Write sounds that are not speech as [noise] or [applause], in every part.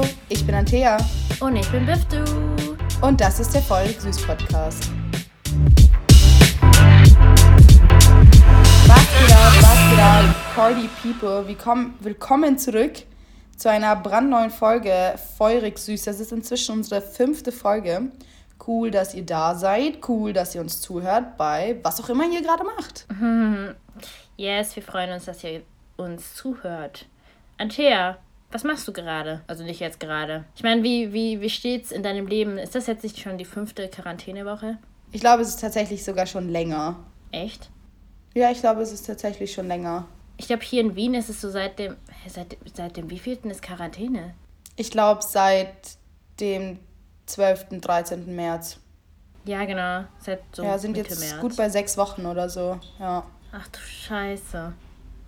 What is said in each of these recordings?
Hallo, ich bin Antea. Und ich bin Biftu. Und das ist der Volk Süß Podcast. Was geht ab, was geht ab, Party People? Willkommen, willkommen zurück zu einer brandneuen Folge Feurig Süß. Das ist inzwischen unsere fünfte Folge. Cool, dass ihr da seid. Cool, dass ihr uns zuhört bei was auch immer ihr gerade macht. [laughs] Yes, wir freuen uns, dass ihr uns zuhört. Antea, was machst du gerade? Also nicht jetzt gerade. Ich meine, wie, wie, wie steht's in deinem Leben? Ist das jetzt nicht schon die fünfte Quarantänewoche? Ich glaube, es ist tatsächlich sogar schon länger. Echt? Ja, ich glaube, es ist tatsächlich schon länger. Ich glaube, hier in Wien ist es so seit dem. Seit, seit dem wievielten ist Quarantäne? Ich glaube, seit dem 12., 13. März. Ja, genau. Seit so ja, sind Mitte jetzt März. gut bei sechs Wochen oder so. Ja. Ach du Scheiße.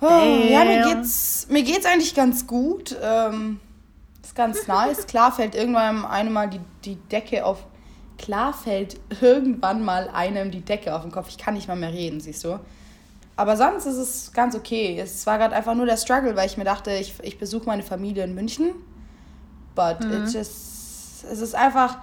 Oh, ja, mir geht's, mir geht's eigentlich ganz gut. Ähm, ist ganz [laughs] nice. Klar fällt irgendwann einem mal die, die Decke auf. Klar fällt irgendwann mal einem die Decke auf den Kopf. Ich kann nicht mal mehr reden, siehst du. Aber sonst ist es ganz okay. Es war gerade einfach nur der Struggle, weil ich mir dachte, ich, ich besuche meine Familie in München. But Mhm. it just, es ist einfach,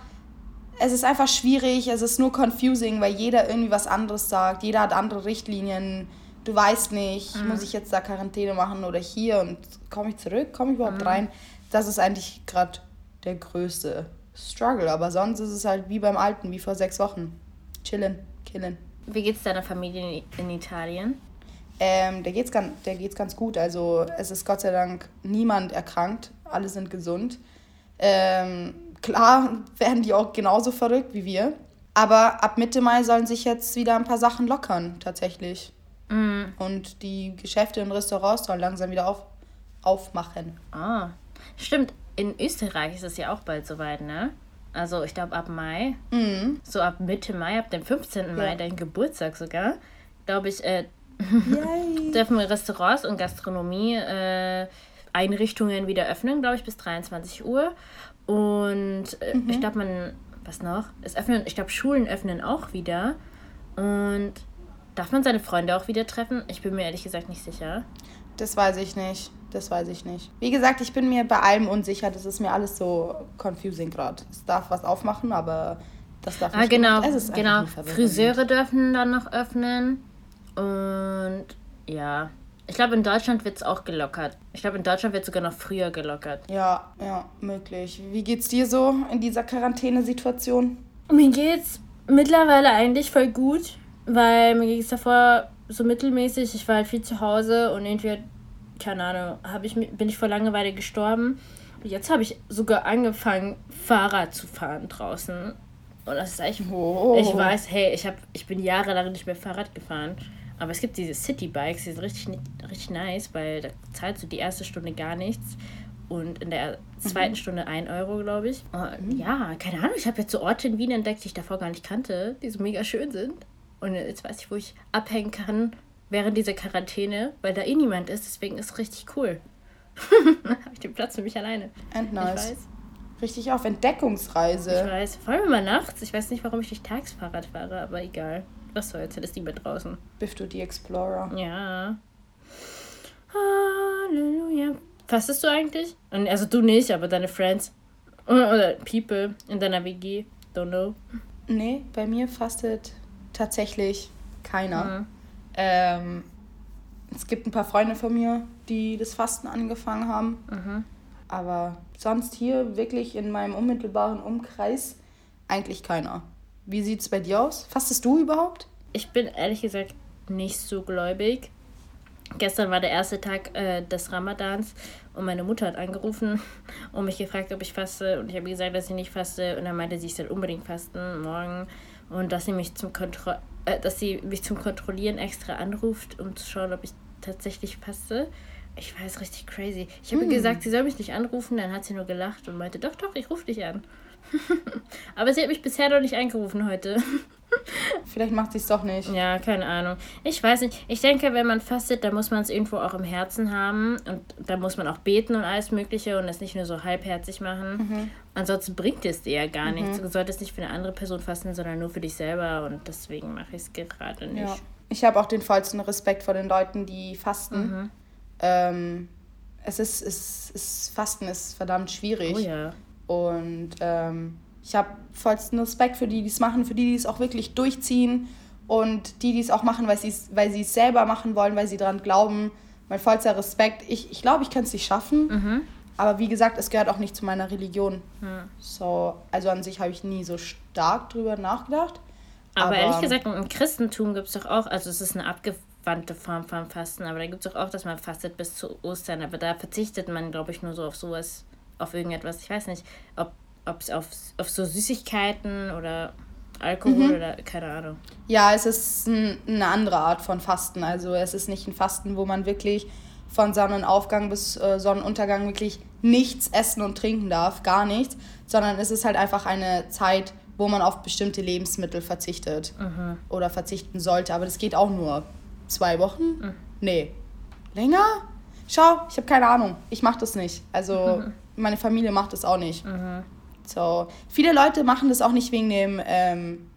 es ist einfach schwierig, es ist nur confusing, weil jeder irgendwie was anderes sagt. Jeder hat andere Richtlinien. Du weißt nicht, Mhm. muss ich jetzt da Quarantäne machen oder hier und komme ich zurück, komme ich Mhm. überhaupt rein? Das ist eigentlich gerade der größte Struggle. Aber sonst ist es halt wie beim Alten, wie vor sechs Wochen. Chillen, killen. Wie geht's deiner Familie in, in Italien? Ähm, der geht's ganz, der geht's ganz gut. Also es ist Gott sei Dank niemand erkrankt. Alle sind gesund. Ähm, klar [laughs] werden die auch genauso verrückt wie wir. Aber ab Mitte Mai sollen sich jetzt wieder ein paar Sachen lockern, tatsächlich. Mm. Und die Geschäfte und Restaurants sollen langsam wieder auf, aufmachen. Ah, stimmt. In Österreich ist es ja auch bald soweit, ne? Also ich glaube ab Mai, Mhm. so ab Mitte Mai, ab dem 15. Mai, Ja. dein Geburtstag sogar, glaube ich, äh, [laughs] dürfen Restaurants und Gastronomie äh, Einrichtungen wieder öffnen, glaube ich, bis 23 Uhr. Und äh, Mhm. ich glaube, man, was noch? Es öffnen, ich glaube, Schulen öffnen auch wieder. Und darf man seine Freunde auch wieder treffen? Ich bin mir ehrlich gesagt nicht sicher. Das weiß ich nicht. Das weiß ich nicht. Wie gesagt, ich bin mir bei allem unsicher. Das ist mir alles so confusing gerade. Es darf was aufmachen, aber das darf Ah, nicht. genau, Es ist genau. Friseure dürfen dann noch öffnen. Und ja, ich glaube, in Deutschland wird es auch gelockert. Ich glaube, in Deutschland wird sogar noch früher gelockert. Ja, ja, möglich. Wie geht's dir so in dieser Quarantänesituation? Mir geht's mittlerweile eigentlich voll gut, weil mir ging es davor so mittelmäßig. Ich war halt viel zu Hause und irgendwie, keine Ahnung, hab ich, bin ich vor Langeweile gestorben. Und jetzt habe ich sogar angefangen, Fahrrad zu fahren draußen. Und das ist echt Oh. Ich weiß, hey, ich, hab, ich bin jahrelang nicht mehr Fahrrad gefahren. Aber es gibt diese City-Bikes, die sind richtig, richtig nice, weil da zahlst du die erste Stunde gar nichts. Und in der zweiten Stunde 1 Euro, glaube ich. Und ja, keine Ahnung, ich habe jetzt so Orte in Wien entdeckt, die ich davor gar nicht kannte, die so mega schön sind. Und jetzt weiß ich, wo ich abhängen kann während dieser Quarantäne, weil da eh niemand ist. Deswegen ist es richtig cool. [laughs] Dann habe ich den Platz für mich alleine. And Ich nice. Richtig auf Ich Entdeckungsreise. weiß, vor allem immer nachts. Ich weiß nicht, warum ich nicht tags Fahrrad fahre, aber egal. Was soll's, jetzt ist lieber draußen. Biff du die Explorer. Ja. Halleluja. Fastest du eigentlich? Also du nicht, aber deine Friends. Oder People in deiner WG. Don't know. Nee, bei mir fastet tatsächlich keiner. Mhm. Ähm, es gibt ein paar Freunde von mir, die das Fasten angefangen haben. Mhm. Aber sonst hier wirklich in meinem unmittelbaren Umkreis eigentlich keiner. Wie sieht's bei dir aus? Fastest du überhaupt? Ich bin ehrlich gesagt nicht so gläubig. Gestern war der erste Tag äh, des Ramadans und meine Mutter hat angerufen und mich gefragt, ob ich faste. Und ich habe gesagt, dass ich nicht faste. Und dann meinte sie, ich soll unbedingt fasten morgen. Und dass sie mich zum Kontro äh, dass sie mich zum Kontrollieren extra anruft, um zu schauen, ob ich tatsächlich faste. Ich war jetzt richtig crazy. Ich habe ihr gesagt, sie soll mich nicht anrufen. Dann hat sie nur gelacht und meinte, doch, doch, ich rufe dich an. [laughs] Aber sie hat mich bisher noch nicht angerufen heute. [laughs] Vielleicht macht sie es doch nicht. Ja, keine Ahnung. Ich weiß nicht. Ich denke, wenn man fastet, dann muss man es irgendwo auch im Herzen haben. Und da muss man auch beten und alles Mögliche und es nicht nur so halbherzig machen. Ansonsten bringt es dir ja gar nichts. Du solltest nicht für eine andere Person fasten, sondern nur für dich selber. Und deswegen mache ich es gerade nicht. Ja. Ich habe auch den vollsten Respekt vor den Leuten, die fasten. Ähm, es ist, es ist, Fasten ist verdammt schwierig. Oh ja. Und ähm, ich habe vollsten Respekt für die, die es machen, für die, die es auch wirklich durchziehen und die, die es auch machen, weil sie es weil es selber machen wollen, weil sie daran glauben. Mein vollster Respekt. Ich, ich glaube, ich kann es nicht schaffen. Mhm. Aber wie gesagt, es gehört auch nicht zu meiner Religion. Hm. So, also an sich habe ich nie so stark drüber nachgedacht. Aber, ehrlich gesagt, im Christentum gibt es doch auch, also es ist eine abgewandte Form von Fasten, aber da gibt es doch auch, dass man fastet bis zu Ostern. Aber da verzichtet man, glaube ich, nur so auf sowas, auf irgendetwas. Ich weiß nicht, ob es auf, auf so Süßigkeiten oder Alkohol Mhm. oder keine Ahnung. Ja, es ist ein, eine andere Art von Fasten. Also es ist nicht ein Fasten, wo man wirklich von Sonnenaufgang bis äh, Sonnenuntergang wirklich nichts essen und trinken darf, gar nichts, sondern es ist halt einfach eine Zeit, wo man auf bestimmte Lebensmittel verzichtet oder verzichten sollte. Aber das geht auch nur zwei Wochen? Nee. Länger? Schau, ich habe keine Ahnung. Ich mache das nicht. Also meine Familie macht das auch nicht. So, viele Leute machen das auch nicht wegen dem ähm,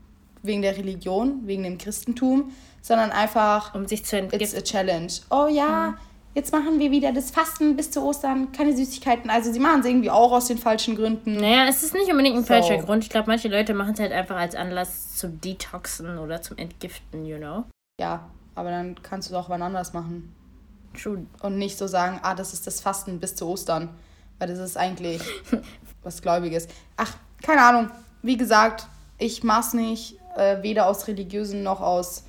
wegen der Religion, wegen dem Christentum, sondern einfach Um sich zu it's entgiften. a challenge. Oh ja, jetzt machen wir wieder das Fasten bis zu Ostern, keine Süßigkeiten. Also sie machen es irgendwie auch aus den falschen Gründen. Naja, es ist nicht unbedingt ein So. falscher Grund. Ich glaube, manche Leute machen es halt einfach als Anlass zum Detoxen oder zum Entgiften, you know? Ja, aber dann kannst du doch wann anders machen. True. Und nicht so sagen, ah, das ist das Fasten bis zu Ostern. Weil das ist eigentlich [laughs] was Gläubiges. Ach, keine Ahnung. Wie gesagt, ich mach's nicht. Äh, weder aus religiösen noch aus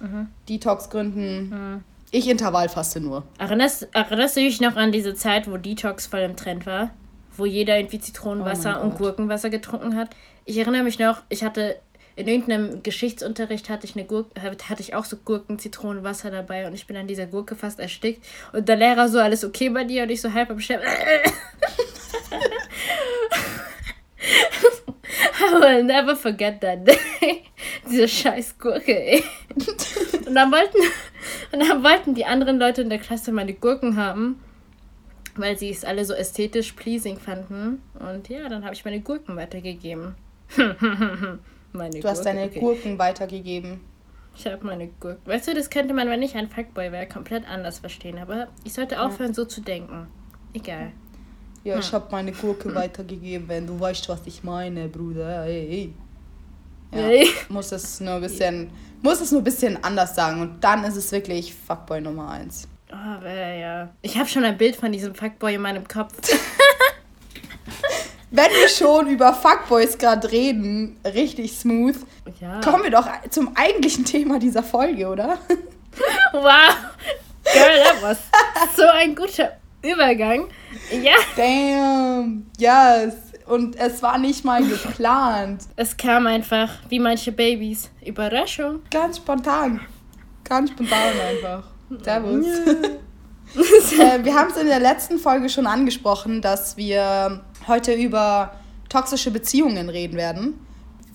Detox-Gründen. Ich Intervallfaste nur. Erinnerst, erinnerst du dich noch an diese Zeit, wo Detox voll im Trend war? Wo jeder irgendwie Zitronenwasser Oh und. Gurkenwasser getrunken hat? Ich erinnere mich noch, ich hatte in irgendeinem Geschichtsunterricht hatte ich eine Gurke, hatte ich auch so Gurken, Zitronenwasser dabei und ich bin an dieser Gurke fast erstickt. Und der Lehrer so, alles okay bei dir? Und ich so halb am Sterben. [laughs] I will never forget that day. [laughs] Diese scheiß Gurke, ey. Und dann wollten, und dann wollten die anderen Leute in der Klasse meine Gurken haben, weil sie es alle so ästhetisch pleasing fanden. Und ja, dann habe ich meine Gurken weitergegeben. [laughs] meine Du hast deine okay. Gurken weitergegeben. Ich habe meine Gurken. Weißt du, das könnte man, wenn ich ein Fuckboy wäre, komplett anders verstehen. Aber ich sollte aufhören, so zu denken. Egal. Ja, ich habe meine Gurke [clears throat] weitergegeben, wenn du weißt, was ich meine, Bruder. Hey, hey. Ja, Hey. muss es nur ein bisschen, muss es nur ein bisschen anders sagen und dann ist es wirklich Fuckboy Nummer eins. Oh, aber ja. Ich habe schon ein Bild von diesem Fuckboy in meinem Kopf. [laughs] Wenn wir schon über Fuckboys gerade reden, richtig smooth, ja. kommen wir doch zum eigentlichen Thema dieser Folge, oder? Wow. Girl, that was so ein guter Übergang. Ja. Damn, yes. Und es war nicht mal geplant. Es kam einfach, wie manche Babys. Überraschung. Ganz spontan. Ganz spontan einfach. Servus. [laughs] äh, wir haben es in der letzten Folge schon angesprochen, dass wir heute über toxische Beziehungen reden werden.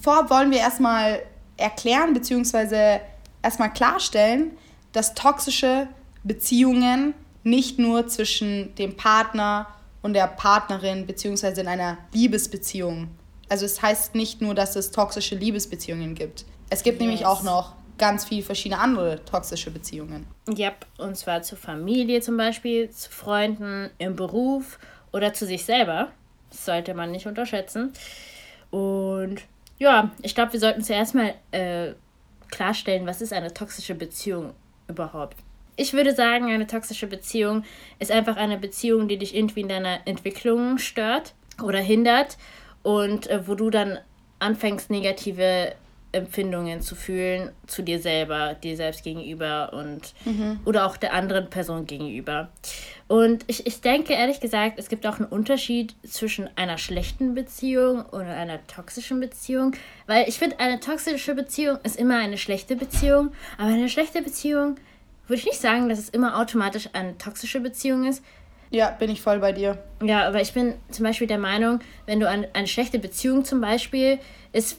Vorab wollen wir erstmal erklären bzw. erstmal klarstellen, dass toxische Beziehungen nicht nur zwischen dem Partner und der Partnerin bzw. in einer Liebesbeziehung. Also es heißt nicht nur, dass es toxische Liebesbeziehungen gibt. Es gibt nämlich Yes. auch noch ganz viele verschiedene andere toxische Beziehungen. Yep, und zwar zur Familie zum Beispiel, zu Freunden, im Beruf oder zu sich selber. Sollte man nicht unterschätzen. Und ja, ich glaube, wir sollten zuerst mal äh, klarstellen, was ist eine toxische Beziehung überhaupt. Ich würde sagen, eine toxische Beziehung ist einfach eine Beziehung, die dich irgendwie in deiner Entwicklung stört oder hindert und äh, wo du dann anfängst, negative Empfindungen zu fühlen zu dir selber, dir selbst gegenüber und oder auch der anderen Person gegenüber. Und ich, ich denke ehrlich gesagt, es gibt auch einen Unterschied zwischen einer schlechten Beziehung und einer toxischen Beziehung, weil ich finde, eine toxische Beziehung ist immer eine schlechte Beziehung, aber eine schlechte Beziehung würde ich nicht sagen, dass es immer automatisch eine toxische Beziehung ist, Ja, bin ich voll bei dir. ja, aber ich bin zum Beispiel der Meinung, wenn du an, eine schlechte Beziehung zum Beispiel ist,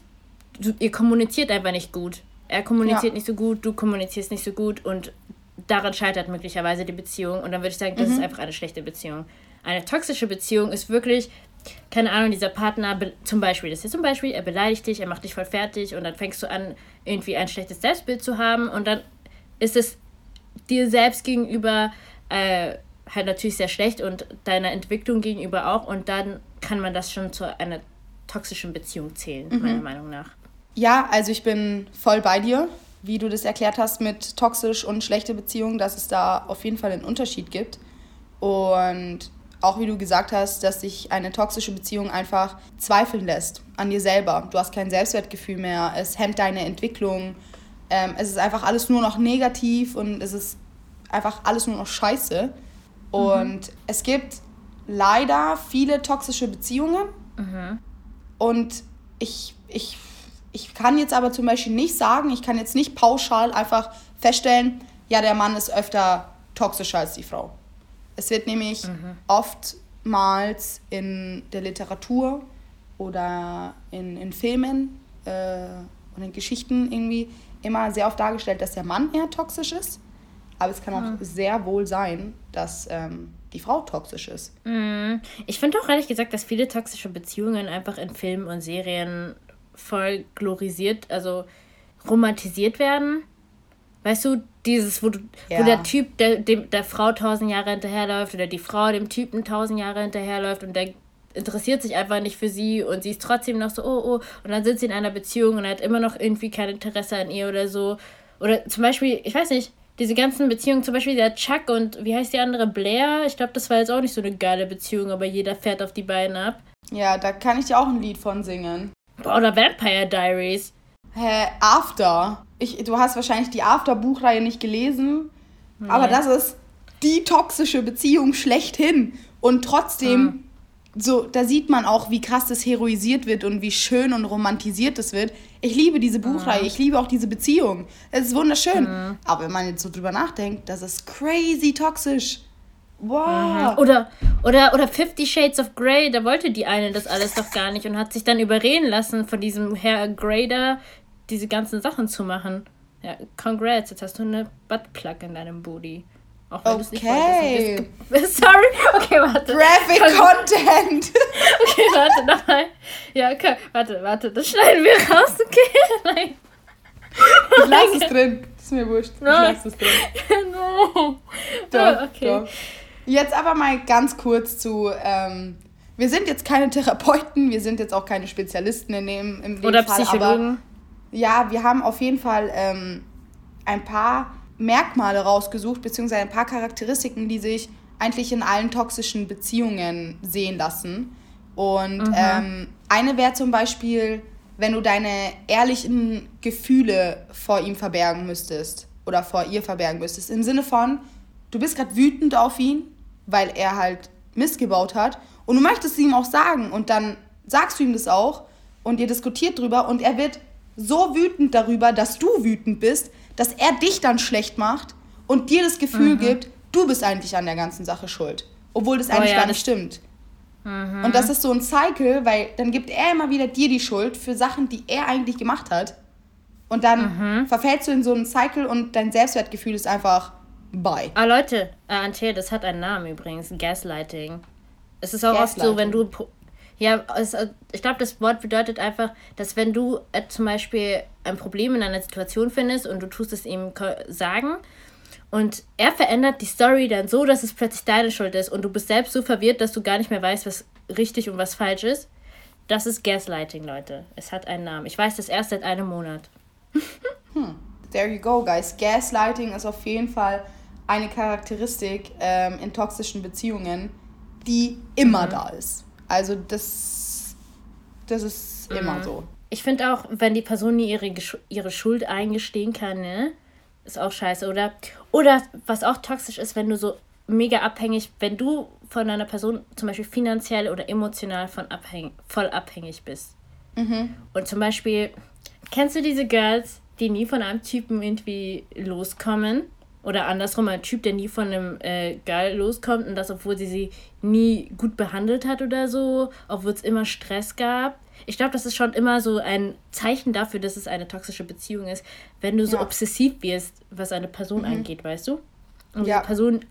du, ihr kommuniziert einfach nicht gut. Er kommuniziert Ja. nicht so gut, du kommunizierst nicht so gut und daran scheitert möglicherweise die Beziehung. Und dann würde ich sagen, das ist einfach eine schlechte Beziehung. Eine toxische Beziehung ist wirklich, keine Ahnung, dieser Partner, zum Beispiel, das ist zum Beispiel, er beleidigt dich, er macht dich voll fertig und dann fängst du an, irgendwie ein schlechtes Selbstbild zu haben und dann ist es dir selbst gegenüber äh, halt natürlich sehr schlecht und deiner Entwicklung gegenüber auch. Und dann kann man das schon zu einer toxischen Beziehung zählen, mhm. meiner Meinung nach. Ja, also ich bin voll bei dir, wie du das erklärt hast mit toxisch und schlechte Beziehungen, dass es da auf jeden Fall einen Unterschied gibt. Und auch wie du gesagt hast, dass sich eine toxische Beziehung einfach zweifeln lässt an dir selber. Du hast kein Selbstwertgefühl mehr, es hemmt deine Entwicklung, ähm, es ist einfach alles nur noch negativ und es ist einfach alles nur noch scheiße. Und mhm. es gibt leider viele toxische Beziehungen. Mhm. Und ich, ich, ich kann jetzt aber zum Beispiel nicht sagen, ich kann jetzt nicht pauschal einfach feststellen, ja, der Mann ist öfter toxischer als die Frau. Es wird nämlich mhm. oftmals in der Literatur oder in, in Filmen äh, und in Geschichten irgendwie immer sehr oft dargestellt, dass der Mann eher toxisch ist. Aber es kann auch mhm. sehr wohl sein, dass ähm, die Frau toxisch ist. Mhm. Ich finde auch ehrlich gesagt, dass viele toxische Beziehungen einfach in Filmen und Serien voll glorisiert, also romantisiert werden. Weißt du, dieses, wo, du, ja. wo der Typ der, dem, der Frau tausend Jahre hinterherläuft oder die Frau dem Typen tausend Jahre hinterherläuft und der interessiert sich einfach nicht für sie und sie ist trotzdem noch so, oh, oh, und dann sind sie in einer Beziehung und er hat immer noch irgendwie kein Interesse an ihr oder so. Oder zum Beispiel, ich weiß nicht, diese ganzen Beziehungen, zum Beispiel der Chuck und wie heißt die andere Blair? Ich glaube, das war jetzt auch nicht so eine geile Beziehung, aber jeder fährt auf die beiden ab. Ja, da kann ich dir auch ein Lied von singen. Oder Vampire Diaries. Hä, After. Ich, du hast wahrscheinlich die After-Buchreihe nicht gelesen, nee. aber das ist die toxische Beziehung schlechthin. Und trotzdem hm so, da sieht man auch, wie krass das heroisiert wird und wie schön und romantisiert es wird. Ich liebe diese Buchreihe, mhm. ich liebe auch diese Beziehung. Es ist wunderschön. Mhm. Aber wenn man jetzt so drüber nachdenkt, das ist crazy toxisch. Wow. Mhm. Oder, oder, oder Fifty Shades of Grey, da wollte die eine das alles doch gar nicht und hat sich dann überreden lassen von diesem Herr Grader, diese ganzen Sachen zu machen. Ja, congrats, jetzt hast du eine Buttplug in deinem Booty. Auch wenn okay. du es nicht [laughs] Sorry. Okay, warte. Graphic Content. [laughs] okay, warte, nochmal. Ja, okay. Warte, warte. Das schneiden wir raus, okay? [laughs] Nein. Ich lasse es drin. Das ist mir wurscht. Ich lasse es drin. no. Doch, oh, okay. Doch. Jetzt aber mal ganz kurz zu. Ähm, wir sind jetzt keine Therapeuten, wir sind jetzt auch keine Spezialisten in dem, im Oder Fall, Psychologen. Aber, ja, wir haben auf jeden Fall ähm, ein paar Merkmale rausgesucht, beziehungsweise ein paar Charakteristiken, die sich eigentlich in allen toxischen Beziehungen sehen lassen. Und mhm. ähm, eine wäre zum Beispiel, wenn du deine ehrlichen Gefühle vor ihm verbergen müsstest oder vor ihr verbergen müsstest. Im Sinne von, du bist gerade wütend auf ihn, weil er halt missgebaut hat und du möchtest es ihm auch sagen und dann sagst du ihm das auch und ihr diskutiert drüber und er wird so wütend darüber, dass du wütend bist, dass er dich dann schlecht macht und dir das Gefühl mhm. gibt, du bist eigentlich an der ganzen Sache schuld. Obwohl das oh eigentlich ja, gar nicht stimmt. Mhm. Und das ist so ein Cycle, weil dann gibt er immer wieder dir die Schuld für Sachen, die er eigentlich gemacht hat. Und dann mhm. verfällst du in so einen Cycle und dein Selbstwertgefühl ist einfach bye. Ah, Leute, äh, Antje, das hat einen Namen übrigens. Gaslighting. Es ist auch oft so, wenn du ja, es, äh, ich glaube, das Wort bedeutet einfach, dass wenn du äh, zum Beispiel ein Problem in einer Situation findest und du tust es ihm sagen und er verändert die Story dann so, dass es plötzlich deine Schuld ist und du bist selbst so verwirrt, dass du gar nicht mehr weißt, was richtig und was falsch ist. Das ist Gaslighting, Leute. Es hat einen Namen. Ich weiß das erst seit einem Monat. [laughs] hm. There you go, guys. Gaslighting ist auf jeden Fall eine Charakteristik ähm, in toxischen Beziehungen, die immer mhm. da ist. Also das, das ist mhm. immer so. Ich finde auch, wenn die Person nie ihre, ihre Schuld eingestehen kann, ne? Ist auch scheiße, oder? Oder was auch toxisch ist, wenn du so mega abhängig, wenn du von einer Person zum Beispiel finanziell oder emotional von abhängig, voll abhängig bist. Mhm. Und zum Beispiel, kennst du diese Girls, die nie von einem Typen irgendwie loskommen? Oder andersrum, ein Typ, der nie von einem äh, Geil loskommt und das, obwohl sie sie nie gut behandelt hat oder so, obwohl es immer Stress gab. Ich glaube, das ist schon immer so ein Zeichen dafür, dass es eine toxische Beziehung ist, wenn du so ja. obsessiv wirst, was eine Person mhm. angeht, weißt du? Und ja. die Person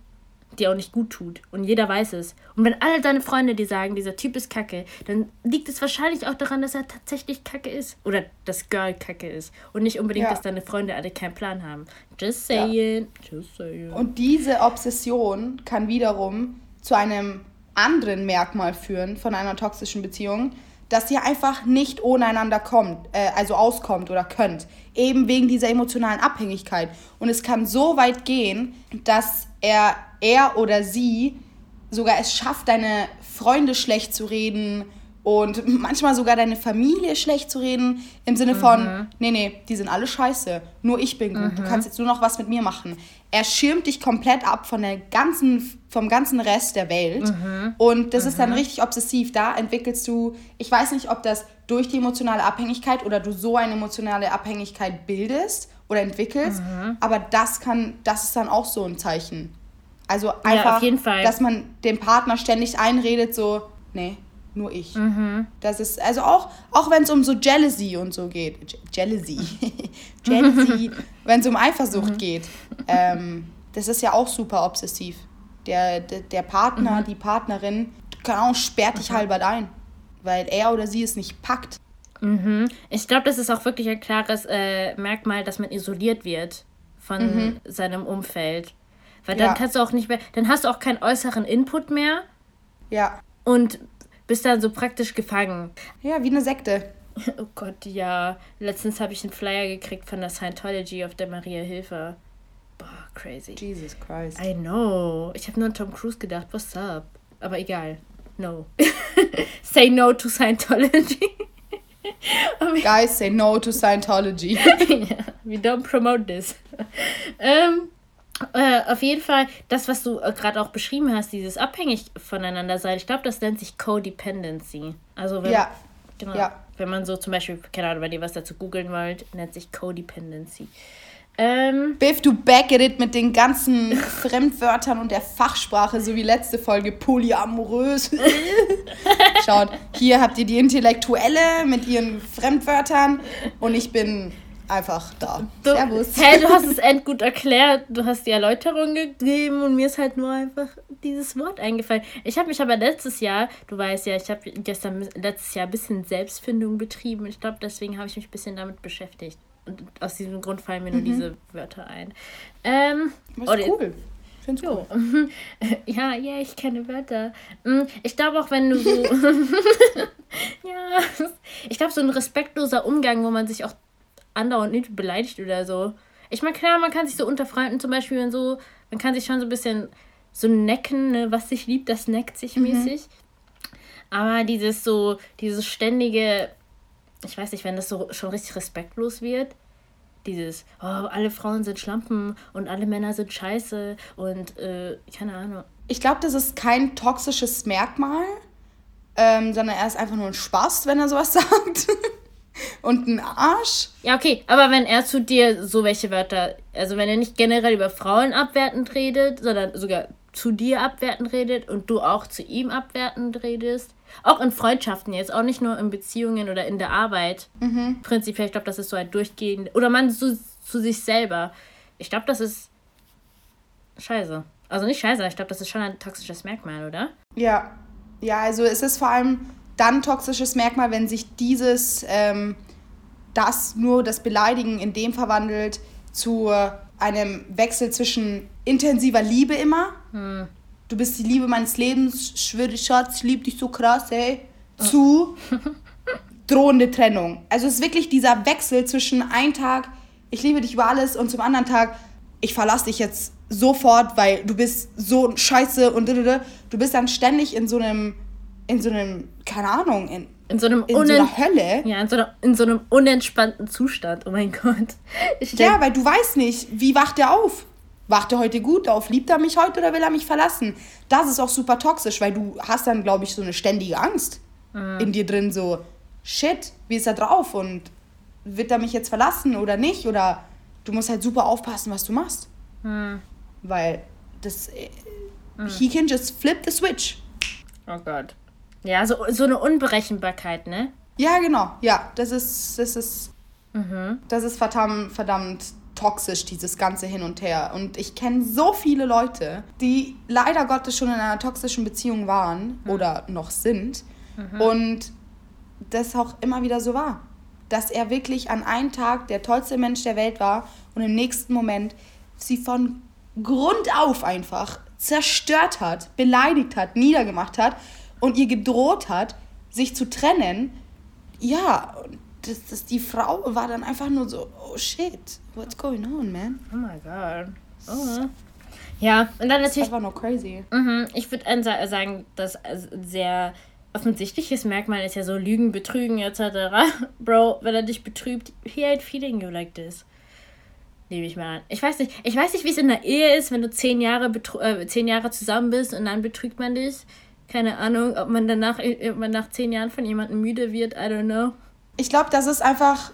die auch nicht gut tut. Und jeder weiß es. Und wenn alle deine Freunde dir sagen, dieser Typ ist kacke, dann liegt es wahrscheinlich auch daran, dass er tatsächlich kacke ist. Oder das Girl kacke ist. Und nicht unbedingt, ja. dass deine Freunde alle keinen Plan haben. Just saying. Ja. Just saying. Und diese Obsession kann wiederum zu einem anderen Merkmal führen von einer toxischen Beziehung, dass ihr einfach nicht ohne einander kommt, äh, also auskommt oder könnt. Eben wegen dieser emotionalen Abhängigkeit. Und es kann so weit gehen, dass er, er oder sie sogar es schafft, deine Freunde schlecht zu reden und manchmal sogar deine Familie schlecht zu reden, im Sinne von, mhm. nee, nee, die sind alle scheiße, nur ich bin gut, mhm. du kannst jetzt nur noch was mit mir machen. Er schirmt dich komplett ab von der ganzen, vom ganzen Rest der Welt mhm. und das ist dann mhm. richtig obsessiv. Da entwickelst du, ich weiß nicht, ob das durch die emotionale Abhängigkeit oder du so eine emotionale Abhängigkeit bildest oder entwickelst, mhm. aber das kann, das ist dann auch so ein Zeichen. Also einfach, ja, dass man dem Partner ständig einredet, so, nee, nur ich. Mhm. Das ist, also auch, auch wenn es um so Jealousy und so geht. Jealousy. [laughs] Jealousy, [laughs] wenn es um Eifersucht mhm. geht. Ähm, das ist ja auch super obsessiv. Der, der, der Partner, mhm. die Partnerin, kann auch sperrt dich halber ein. Weil er oder sie es nicht packt. Mhm. Ich glaube, das ist auch wirklich ein klares äh, Merkmal, dass man isoliert wird von mhm. seinem Umfeld. Weil dann ja. kannst du auch nicht mehr, dann hast du auch keinen äußeren Input mehr. Ja. Und bist dann so praktisch gefangen. Ja, wie eine Sekte. [laughs] Oh Gott, ja. Letztens habe ich einen Flyer gekriegt von der Scientology auf der Maria Hilfe. Boah, crazy. Jesus Christ. I know. Ich habe nur an Tom Cruise gedacht, what's up? Aber egal. No. [laughs] say no to Scientology. [laughs] Guys, say no to Scientology. [laughs] yeah, we don't promote this. ähm, äh, auf jeden Fall, das, was du äh, gerade auch beschrieben hast, dieses abhängig voneinander sein, ich glaube, das nennt sich Codependency. Also wenn, ja. Genau, ja. wenn man so zum Beispiel, keine Ahnung, wenn ihr was dazu googeln wollt, nennt sich Codependency. Ähm, Biff, du backerit mit den ganzen Fremdwörtern und der Fachsprache, so wie letzte Folge, polyamorös. [laughs] Schaut, hier habt ihr die Intellektuelle mit ihren Fremdwörtern und ich bin einfach da. Du, Servus. Hey, du hast es endgut erklärt, du hast die Erläuterung gegeben und mir ist halt nur einfach dieses Wort eingefallen. Ich habe mich aber letztes Jahr, du weißt ja, ich habe gestern letztes Jahr ein bisschen Selbstfindung betrieben. Ich glaube, deswegen habe ich mich ein bisschen damit beschäftigt. Und aus diesem Grund fallen mir nur mhm. diese Wörter ein. Ähm, Was ist cool. Find's cool. [laughs] Ja, ja, ich kenne Wörter. Mm, ich glaube auch, wenn du so. [laughs] ja. Ich glaube, so ein respektloser Umgang, wo man sich auch andauernd nicht beleidigt oder so. Ich meine, klar, man kann sich so unter Freunden zum Beispiel und so, man kann sich schon so ein bisschen so necken, ne? was sich liebt, das neckt sich mhm. mäßig. Aber dieses so, dieses ständige, ich weiß nicht, wenn das so schon richtig respektlos wird, dieses, oh, alle Frauen sind Schlampen und alle Männer sind scheiße und äh, keine Ahnung. Ich glaube, das ist kein toxisches Merkmal, ähm, sondern er ist einfach nur ein Spaß, wenn er sowas [laughs] sagt und ein Arsch. Ja, okay, aber wenn er zu dir so welche Wörter, also wenn er nicht generell über Frauen abwertend redet, sondern sogar zu dir abwertend redet und du auch zu ihm abwertend redest, auch in Freundschaften jetzt, auch nicht nur in Beziehungen oder in der Arbeit. Mhm. Prinzipiell, ich glaube, das ist so ein durchgehend, oder man zu, zu sich selber. Ich glaube, das ist scheiße. Also nicht scheiße, ich glaube, das ist schon ein toxisches Merkmal, oder? Ja. Ja, also es ist vor allem dann toxisches Merkmal, wenn sich dieses, ähm, das nur das Beleidigen in dem verwandelt zu einem Wechsel zwischen intensiver Liebe immer. Hm. Du bist die Liebe meines Lebens, schwöre Schatz, ich liebe dich so krass, ey. Zu drohende Trennung. Also es ist wirklich dieser Wechsel zwischen einem Tag, ich liebe dich über alles und zum anderen Tag, ich verlasse dich jetzt sofort, weil du bist so scheiße und du bist dann ständig in so einem in so einem, keine Ahnung, in, in so einem in so einer Hölle. Ja, in so, einer, in so einem unentspannten Zustand. Oh mein Gott. ja, weil du weißt nicht, wie wacht er auf? Wacht er heute gut auf? Liebt er mich heute oder will er mich verlassen? Das ist auch super toxisch, weil du hast dann, glaube ich, so eine ständige Angst mhm. in dir drin, so, shit, wie ist er drauf und wird er mich jetzt verlassen oder nicht? Oder du musst halt super aufpassen, was du machst. Mhm. Weil das, mhm. he can just flip the switch. Oh Gott. Ja, so, so eine Unberechenbarkeit, ne? Ja, genau. Ja, das ist, das ist, mhm. das ist verdammt, verdammt toxisch, dieses ganze Hin und Her. Und ich kenne so viele Leute, die leider Gottes schon in einer toxischen Beziehung waren mhm. oder noch sind. Mhm. Und das auch immer wieder so war. Dass er wirklich an einem Tag der tollste Mensch der Welt war und im nächsten Moment sie von Grund auf einfach zerstört hat, beleidigt hat, niedergemacht hat und ihr gedroht hat, sich zu trennen. Ja, das, das, die Frau war dann einfach nur so, oh shit, what's going on, man? Oh my god. Oh. Ja, und dann natürlich. Das einfach nur crazy. Mhm, ich würde sagen, das sehr offensichtliches Merkmal ist ja so Lügen, Betrügen etc. [laughs] Bro, wenn er dich betrügt, he ain't feeding you like this. Nehme ich mal an. Ich weiß nicht, ich weiß nicht, wie es in der Ehe ist, wenn du zehn Jahre, äh, zehn Jahre zusammen bist und dann betrügt man dich. Keine Ahnung, ob man danach, ob man nach zehn Jahren von jemandem müde wird, I don't know. Ich glaube, das ist einfach,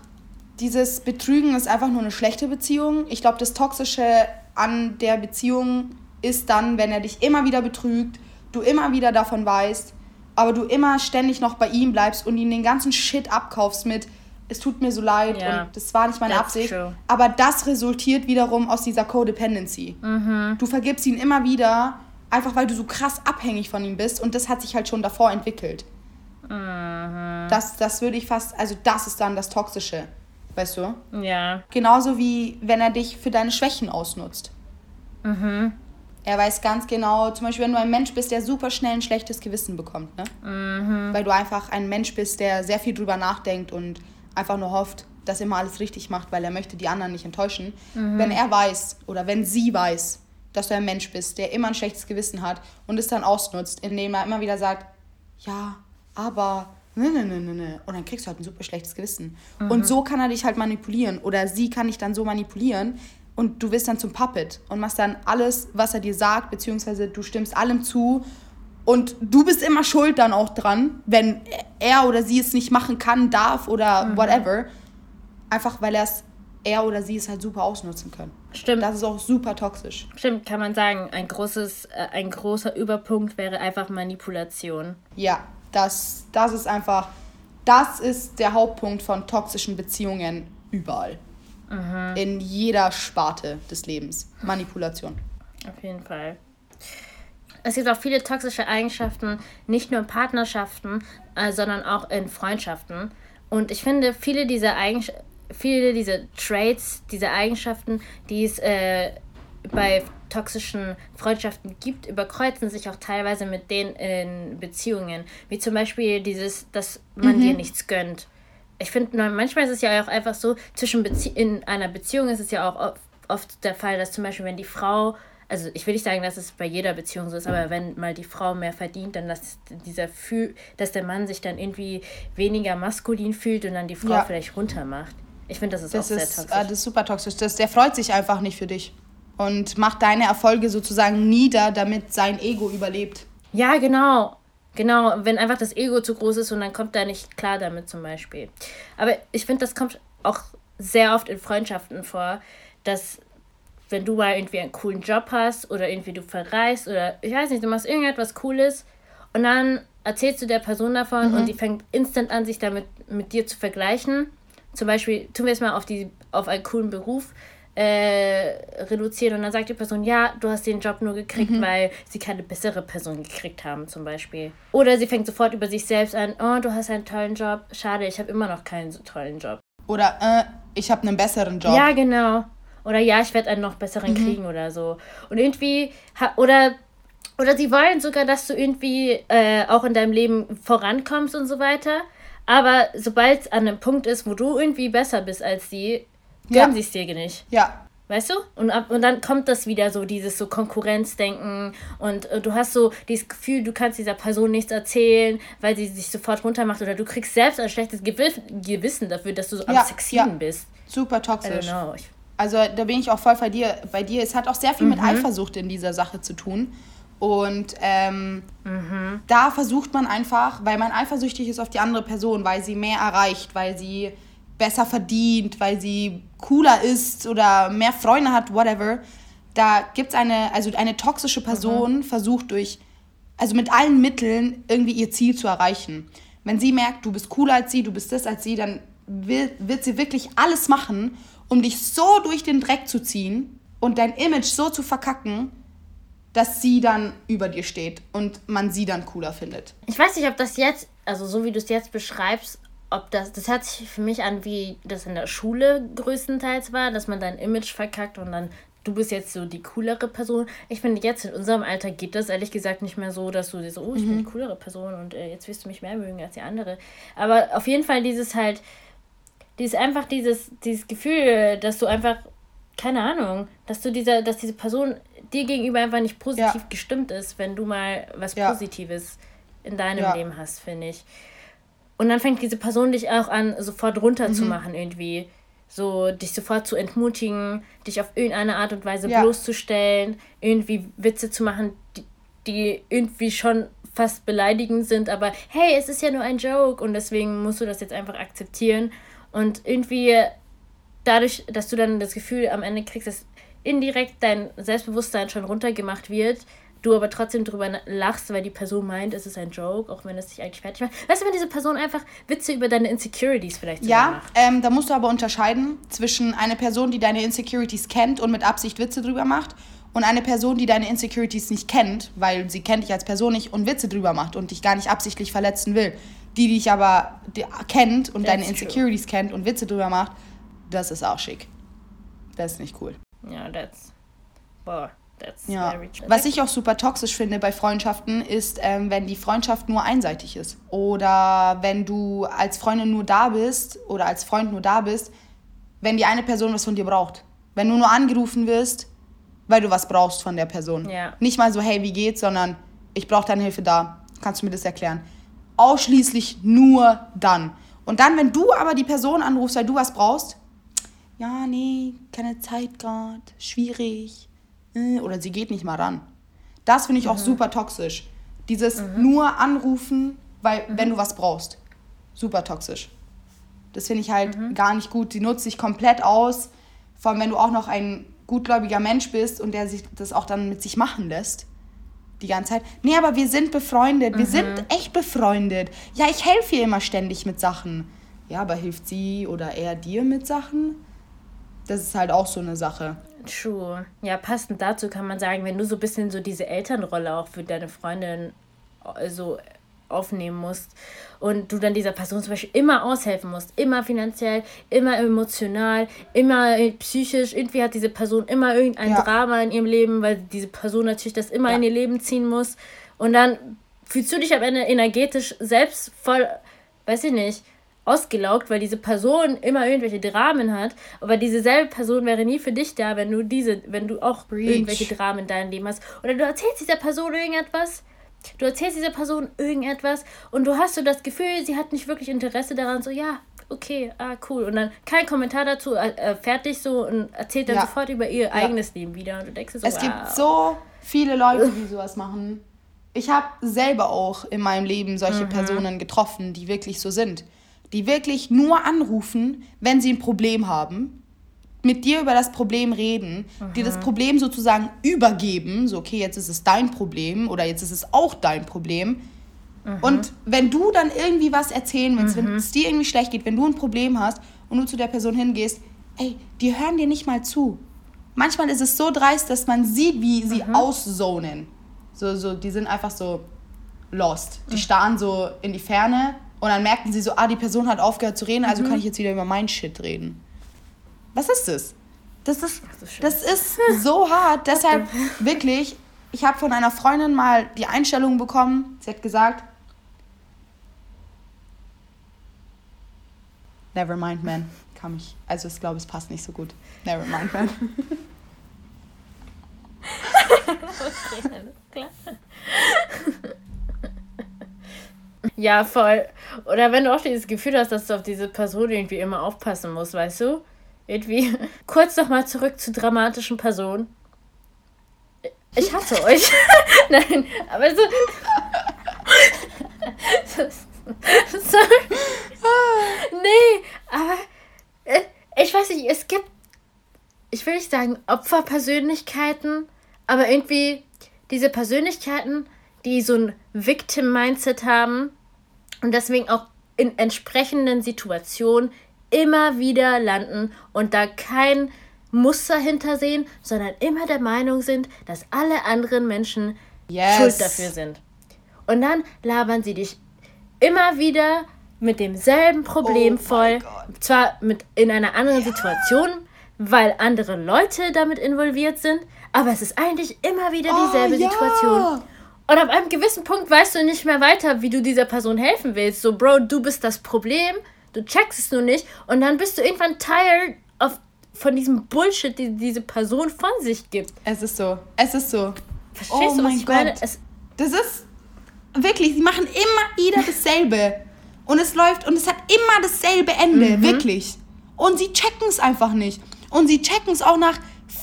dieses Betrügen ist einfach nur eine schlechte Beziehung. Ich glaube, das Toxische an der Beziehung ist dann, wenn er dich immer wieder betrügt, du immer wieder davon weißt, aber du immer ständig noch bei ihm bleibst und ihm den ganzen Shit abkaufst mit, es tut mir so leid yeah. und das war nicht meine Absicht. True. Aber das resultiert wiederum aus dieser Codependency. Mhm. Du vergibst ihn immer wieder, einfach weil du so krass abhängig von ihm bist und das hat sich halt schon davor entwickelt. Mhm. Das, das würde ich fast, also das ist dann das Toxische, weißt du? Ja. Genauso wie wenn er dich für deine Schwächen ausnutzt. Mhm. Er weiß ganz genau, zum Beispiel, wenn du ein Mensch bist, der super schnell ein schlechtes Gewissen bekommt, ne? Mhm. Weil du einfach ein Mensch bist, der sehr viel drüber nachdenkt und einfach nur hofft, dass er mal alles richtig macht, weil er möchte die anderen nicht enttäuschen. Mhm. Wenn er weiß oder wenn sie weiß, dass du ein Mensch bist, der immer ein schlechtes Gewissen hat und es dann ausnutzt, indem er immer wieder sagt, ja, aber ne, ne, ne, ne, ne. Und dann kriegst du halt ein super schlechtes Gewissen. Mhm. Und so kann er dich halt manipulieren oder sie kann dich dann so manipulieren und du wirst dann zum Puppet und machst dann alles, was er dir sagt, beziehungsweise du stimmst allem zu und du bist immer schuld dann auch dran, wenn er oder sie es nicht machen kann, darf oder mhm. whatever. Einfach weil er es er oder sie es halt super ausnutzen können. Stimmt. Das ist auch super toxisch. Stimmt, kann man sagen. Ein, großes, äh, ein großer Überpunkt wäre einfach Manipulation. Ja, das, das ist einfach, das ist der Hauptpunkt von toxischen Beziehungen überall. Mhm. In jeder Sparte des Lebens. Manipulation. Auf jeden Fall es gibt auch viele toxische Eigenschaften, nicht nur in Partnerschaften, äh, sondern auch in Freundschaften. Und ich finde, viele dieser Eigenschaften, viele dieser Traits, diese Eigenschaften, die es äh, bei toxischen Freundschaften gibt, überkreuzen sich auch teilweise mit denen in Beziehungen. Wie zum Beispiel dieses, dass man mhm. dir nichts gönnt. Ich finde, manchmal ist es ja auch einfach so, zwischen Bezie in einer Beziehung ist es ja auch oft, der Fall, dass zum Beispiel, wenn die Frau also ich will nicht sagen, dass es bei jeder Beziehung so ist, aber wenn mal die Frau mehr verdient, dann dass dieser Fühl, dass der Mann sich dann irgendwie weniger maskulin fühlt und dann die Frau ja. vielleicht runter macht. Ich finde, das ist das auch ist, sehr toxisch. Äh, das ist super toxisch. Das, der freut sich einfach nicht für dich und macht deine Erfolge sozusagen nieder, damit sein Ego überlebt. Ja, genau. Genau, wenn einfach das Ego zu groß ist und dann kommt er nicht klar damit zum Beispiel. Aber ich finde, das kommt auch sehr oft in Freundschaften vor, dass wenn du mal irgendwie einen coolen Job hast oder irgendwie du verreist oder ich weiß nicht, du machst irgendetwas Cooles und dann erzählst du der Person davon mhm. und die fängt instant an, sich damit mit dir zu vergleichen. Zum Beispiel tun wir es mal auf, die, auf einen coolen Beruf äh, reduzieren und dann sagt die Person, ja, du hast den Job nur gekriegt, mhm. weil sie keine bessere Person gekriegt haben, zum Beispiel. Oder sie fängt sofort über sich selbst an, oh, du hast einen tollen Job, schade, ich habe immer noch keinen so tollen Job. Oder, äh, ich habe einen besseren Job. Ja, genau. Oder ja, ich werde einen noch besseren mhm. kriegen oder so. Und irgendwie, oder, oder sie wollen sogar, dass du irgendwie äh, auch in deinem Leben vorankommst und so weiter. Aber sobald es an einem Punkt ist, wo du irgendwie besser bist als sie, gönnen ja. sie es dir nicht. Ja. Weißt du? Und, ab, und dann kommt das wieder so, dieses so Konkurrenzdenken und, äh, du hast so dieses Gefühl, du kannst dieser Person nichts erzählen, weil sie sich sofort runtermacht oder du kriegst selbst ein schlechtes Gewissen dafür, dass du so ja, am Sexieren ja. bist. Super toxisch. Also da bin ich auch voll bei dir. Bei dir. Es hat auch sehr viel mhm. mit Eifersucht in dieser Sache zu tun. Und ähm, mhm. da versucht man einfach, weil man eifersüchtig ist auf die andere Person, weil sie mehr erreicht, weil sie besser verdient, weil sie cooler ist oder mehr Freunde hat, whatever. Da gibt es eine, also eine toxische Person mhm. versucht durch, also mit allen Mitteln irgendwie ihr Ziel zu erreichen. Wenn sie merkt, du bist cooler als sie, du bist das als sie, dann will, wird sie wirklich alles machen, um dich so durch den Dreck zu ziehen und dein Image so zu verkacken, dass sie dann über dir steht und man sie dann cooler findet. Ich weiß nicht, ob das jetzt, also so wie du es jetzt beschreibst, ob das, das hört sich für mich an, wie das in der Schule größtenteils war, dass man dein Image verkackt und dann du bist jetzt so die coolere Person. Ich finde, jetzt in unserem Alter geht das ehrlich gesagt nicht mehr so, dass du so, oh, ich mhm. bin die coolere Person und äh, jetzt wirst du mich mehr mögen als die andere. Aber auf jeden Fall dieses halt, dieses einfach dieses, dieses Gefühl, dass du einfach, keine Ahnung, dass du dieser, dass diese Person dir gegenüber einfach nicht positiv ja. gestimmt ist, wenn du mal was ja. Positives in deinem ja. Leben hast, finde ich. Und dann fängt diese Person dich auch an, sofort runterzumachen mhm. irgendwie. So, dich sofort zu entmutigen, dich auf irgendeine Art und Weise ja. bloßzustellen, irgendwie Witze zu machen, die, die irgendwie schon fast beleidigend sind, aber hey, es ist ja nur ein Joke und deswegen musst du das jetzt einfach akzeptieren. Und irgendwie dadurch, dass du dann das Gefühl am Ende kriegst, dass indirekt dein Selbstbewusstsein schon runtergemacht wird, du aber trotzdem drüber lachst, weil die Person meint, es ist ein Joke, auch wenn es dich eigentlich fertig macht. Weißt du, wenn diese Person einfach Witze über deine Insecurities vielleicht Ja? Ähm, da musst du aber unterscheiden zwischen einer Person, die deine Insecurities kennt und mit Absicht Witze drüber macht und eine Person, die deine Insecurities nicht kennt, weil sie kennt dich als Person nicht und Witze drüber macht und dich gar nicht absichtlich verletzen will. Die, die dich aber die kennt und That's deine Insecurities true. kennt und Witze drüber macht, das ist auch schick. Das ist nicht cool. Ja, that's. Boah. That's ja. Was ich auch super toxisch finde bei Freundschaften, ist, ähm, wenn die Freundschaft nur einseitig ist. Oder wenn du als Freundin nur da bist oder als Freund nur da bist, wenn die eine Person was von dir braucht. Wenn du nur angerufen wirst, weil du was brauchst von der Person. Ja. Nicht mal so, hey, wie geht's, sondern ich brauche deine Hilfe da. Kannst du mir das erklären? Ausschließlich nur dann. Und dann, wenn du aber die Person anrufst, weil du was brauchst, ja, nee, keine Zeit gerade, schwierig äh, oder sie geht nicht mal ran. Das finde ich mhm. auch super toxisch. Dieses mhm. nur anrufen, weil mhm. wenn du was brauchst. Super toxisch. Das finde ich halt mhm. gar nicht gut. Die nutzt sich komplett aus. Vor allem, wenn du auch noch ein gutgläubiger Mensch bist und der sich das auch dann mit sich machen lässt. Die ganze Zeit. Nee, aber wir sind befreundet. Wir sind mhm. echt befreundet. Ja, ich helfe ihr immer ständig mit Sachen. Ja, aber hilft sie oder er dir mit Sachen? Das ist halt auch so eine Sache. True. Ja, passend dazu kann man sagen, wenn du so ein bisschen so diese Elternrolle auch für deine Freundin äh, so aufnehmen musst und du dann dieser Person zum Beispiel immer aushelfen musst, immer finanziell, immer emotional, immer psychisch, irgendwie hat diese Person immer irgendein ja. Drama in ihrem Leben, weil diese Person natürlich das immer ja. in ihr Leben ziehen muss und dann fühlst du dich am Ende energetisch selbst voll, weiß ich nicht, ausgelaugt, weil diese Person immer irgendwelche Dramen hat. Aber diese selbe Person wäre nie für dich da, wenn du diese, wenn du auch Breach. irgendwelche Dramen in deinem Leben hast. Oder du erzählst dieser Person irgendetwas. Du erzählst dieser Person irgendetwas und du hast so das Gefühl, sie hat nicht wirklich Interesse daran, so ja, okay, ah, cool. Und dann kein Kommentar dazu, äh, äh fertig so und erzählt dann ja. sofort über ihr ja. eigenes Leben wieder. Und du denkst so, Es wow. gibt so viele Leute, die sowas machen. Ich habe selber auch in meinem Leben solche mhm. Personen getroffen, die wirklich so sind die wirklich nur anrufen, wenn sie ein Problem haben, mit dir über das Problem reden, Aha. dir das Problem sozusagen übergeben, so okay, jetzt ist es dein Problem oder jetzt ist es auch dein Problem. Aha. Und wenn du dann irgendwie was erzählen willst, wenn es dir irgendwie schlecht geht, wenn du ein Problem hast und du zu der Person hingehst, ey, die hören dir nicht mal zu. Manchmal ist es so dreist, dass man sieht, wie sie Aha. auszonen. So, so, die sind einfach so lost. Die starren so in die Ferne und dann merken sie so, ah, die Person hat aufgehört zu reden, also mhm. kann ich jetzt wieder über mein Shit reden. Was ist das? Das ist, das ist so hart. [laughs] Deshalb wirklich, ich habe von einer Freundin mal die Einstellung bekommen. Sie hat gesagt, Never mind, man. Kam ich. Also ich glaube, es passt nicht so gut. Never mind, man. [laughs] [laughs] okay, klar. Ja, voll. Oder wenn du auch dieses Gefühl hast, dass du auf diese Person irgendwie immer aufpassen musst, weißt du? Irgendwie. [laughs] Kurz nochmal zurück zu dramatischen Personen. Ich hasse [laughs] euch. [laughs] Nein, aber so. Sorry. Nee, aber äh, ich weiß nicht, es gibt, ich will nicht sagen Opferpersönlichkeiten, aber irgendwie diese Persönlichkeiten, die so ein Victim-Mindset haben und deswegen auch in entsprechenden Situationen immer wieder landen und da kein Muster hintersehen, sondern immer der Meinung sind, dass alle anderen Menschen yes. schuld dafür sind. Und dann labern sie dich immer wieder mit demselben Problem oh voll, zwar mit in einer anderen ja. Situation, weil andere Leute damit involviert sind, aber es ist eigentlich immer wieder oh dieselbe oh, ja. Situation. Und ab einem gewissen Punkt weißt du nicht mehr weiter, wie du dieser Person helfen willst. So, Bro, du bist das Problem, du checkst es nur nicht und dann bist du irgendwann tired of, von diesem Bullshit, die diese Person von sich gibt. Es ist so. Es ist so. Verstehst oh du, was ich Gott. meine? Es das ist wirklich, sie machen immer wieder dasselbe. Und es läuft und es hat immer dasselbe Ende, mhm. wirklich. Und sie checken es einfach nicht. Und sie checken es auch nach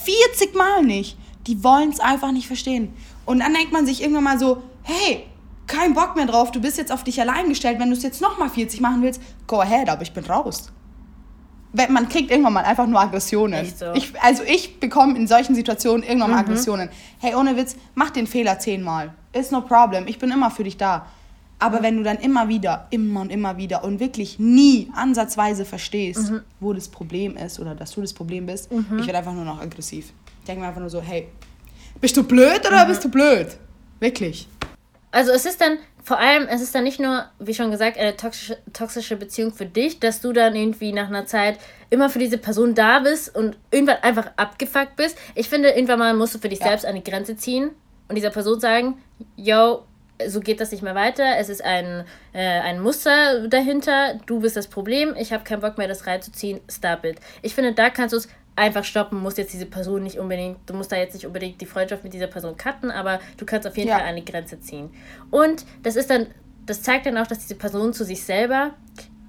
40 Mal nicht. Die wollen es einfach nicht verstehen. Und dann denkt man sich irgendwann mal so, hey, kein Bock mehr drauf, du bist jetzt auf dich allein gestellt. Wenn du es jetzt nochmal 40 machen willst, go ahead, aber ich bin raus. Man kriegt irgendwann mal einfach nur Aggressionen. So. Ich, also ich bekomme in solchen Situationen irgendwann mal mhm. Aggressionen. Hey, ohne Witz, mach den Fehler zehnmal. Ist no problem. Ich bin immer für dich da. Aber wenn du dann immer wieder, immer und immer wieder und wirklich nie ansatzweise verstehst, mhm. wo das Problem ist oder dass du das Problem bist, mhm. ich werde einfach nur noch aggressiv. Ich denke mir einfach nur so, hey, bist du blöd oder mhm. bist du blöd? Wirklich. Also es ist dann, vor allem, es ist dann nicht nur, wie schon gesagt, eine toxische, toxische Beziehung für dich, dass du dann irgendwie nach einer Zeit immer für diese Person da bist und irgendwann einfach abgefuckt bist. Ich finde, irgendwann mal musst du für dich ja. selbst eine Grenze ziehen und dieser Person sagen, yo, so geht das nicht mehr weiter. Es ist ein, äh, ein Muster dahinter. Du bist das Problem. Ich habe keinen Bock mehr, das reinzuziehen. Stop it. Ich finde, da kannst du es einfach stoppen. Musst jetzt diese Person nicht unbedingt, du musst da jetzt nicht unbedingt die Freundschaft mit dieser Person cutten, aber du kannst auf jeden ja. Fall eine Grenze ziehen. Und das ist dann, das zeigt dann auch, dass diese Person zu sich selber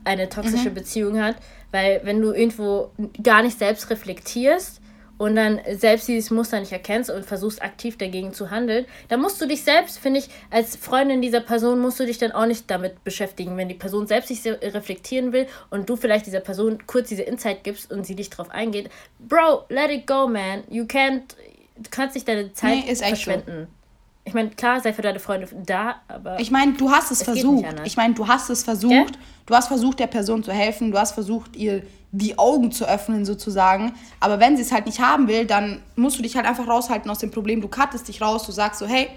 eine toxische mhm. Beziehung hat, weil wenn du irgendwo gar nicht selbst reflektierst, und dann selbst dieses Muster nicht erkennst und versuchst aktiv dagegen zu handeln, dann musst du dich selbst, finde ich, als Freundin dieser Person, musst du dich dann auch nicht damit beschäftigen. Wenn die Person selbst sich reflektieren will und du vielleicht dieser Person kurz diese Insight gibst und sie dich drauf eingeht, Bro, let it go, man. You can't, du kannst nicht deine Zeit nee, verschwenden. Ich meine, klar, sei für deine Freunde da, aber. Ich meine, du hast es, es versucht. Ich meine, du hast es versucht. Ja? Du hast versucht, der Person zu helfen. Du hast versucht, ihr die Augen zu öffnen sozusagen. Aber wenn sie es halt nicht haben will, dann musst du dich halt einfach raushalten aus dem Problem. Du cuttest dich raus, du sagst so, hey,